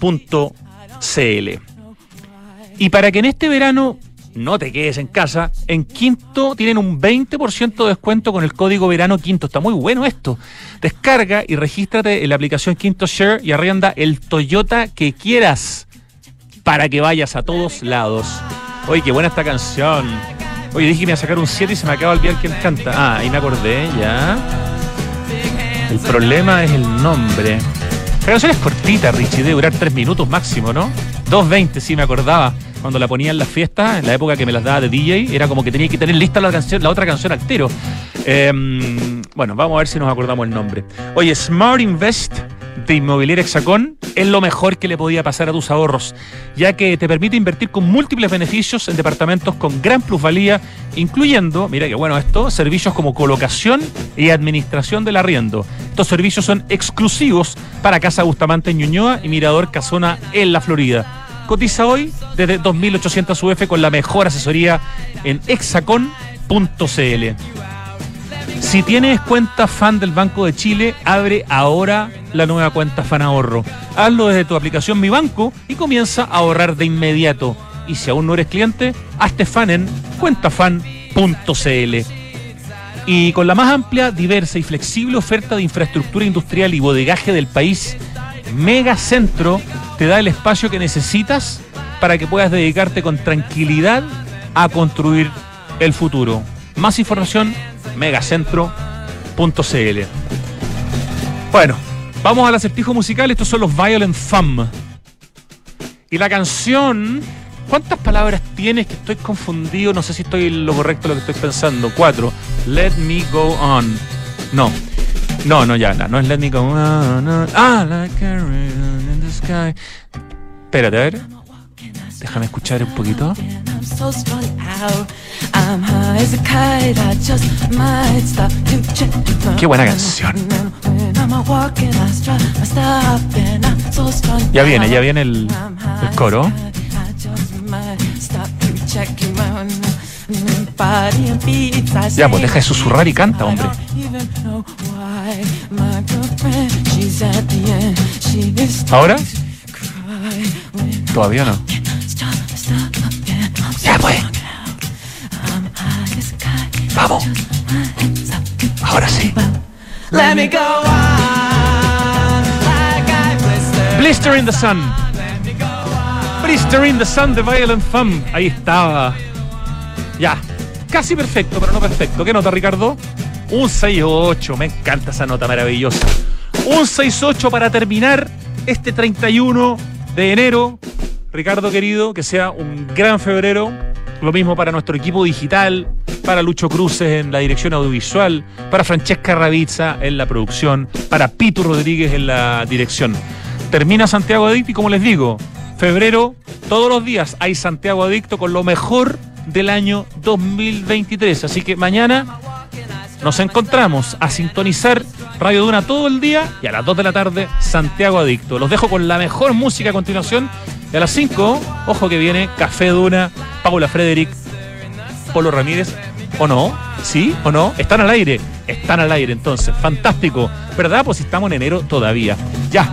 www.sogopen.cl. Y para que en este verano no te quedes en casa, en Quinto tienen un 20% de descuento con el código verano Quinto. Está muy bueno esto. Descarga y regístrate en la aplicación Quinto Share y arrienda el Toyota que quieras para que vayas a todos lados. Oye, qué buena esta canción. Oye, dije que me iba a sacar un 7 y se me acaba de olvidar quién canta. Ah, ahí me acordé, ya. El problema es el nombre. La canción es cortita, Richie, debe durar 3 minutos máximo, ¿no? 2.20, sí, me acordaba. Cuando la ponía en las fiestas, en la época que me las daba de DJ, era como que tenía que tener lista la, canción, la otra canción al tiro. Em, bueno, vamos a ver si nos acordamos el nombre. Oye, Smart Invest de Inmobiliaria Hexacón es lo mejor que le podía pasar a tus ahorros, ya que te permite invertir con múltiples beneficios en departamentos con gran plusvalía, incluyendo, mira qué bueno esto, servicios como colocación y administración del arriendo. Estos servicios son exclusivos para Casa Bustamante en Ñuñoa y Mirador Casona en la Florida. Cotiza hoy desde 2.800 UF con la mejor asesoría en hexacon.cl. Si tienes cuenta fan del Banco de Chile, abre ahora la nueva cuenta Fan Ahorro. Hazlo desde tu aplicación Mi Banco y comienza a ahorrar de inmediato. Y si aún no eres cliente, hazte fan en cuentafan.cl. Y con la más amplia, diversa y flexible oferta de infraestructura industrial y bodegaje del país, Megacentro te da el espacio que necesitas para que puedas dedicarte con tranquilidad a construir el futuro. Más información, megacentro.cl. Bueno, vamos al acertijo musical. Estos son los Violent Femme. Y la canción. ¿Cuántas palabras tienes que estoy confundido? No sé si estoy lo correcto lo que estoy pensando. Cuatro. Let me go on. No. No, no, ya, no, no es Let me go on. Ah, like a in the sky. Espérate, a ver. Déjame escuchar un poquito. Qué buena canción. Ya viene, ya viene el, el coro. Ya, pues deja de susurrar y canta, hombre. ¿Ahora? Todavía no. Ya, pues. Vamos. Ahora sí. Blister in the Sun. Blister in the Sun de Violent Femme. Ahí estaba. Ya. Casi perfecto, pero no perfecto. ¿Qué nota, Ricardo? Un 6-8. Me encanta esa nota maravillosa. Un 6-8 para terminar este 31 de enero. Ricardo querido, que sea un gran febrero. Lo mismo para nuestro equipo digital, para Lucho Cruces en la dirección audiovisual, para Francesca Ravizza en la producción, para Pito Rodríguez en la dirección. Termina Santiago Adicto y como les digo, febrero, todos los días hay Santiago Adicto con lo mejor del año 2023. Así que mañana nos encontramos a sintonizar Radio Duna todo el día y a las 2 de la tarde Santiago Adicto. Los dejo con la mejor música a continuación. Y a las 5, ojo que viene Café Duna, Paula Frederick, Polo Ramírez. ¿O no? ¿Sí o no? ¿Están al aire? Están al aire entonces. Fantástico. ¿Verdad? Pues estamos en enero todavía. Ya.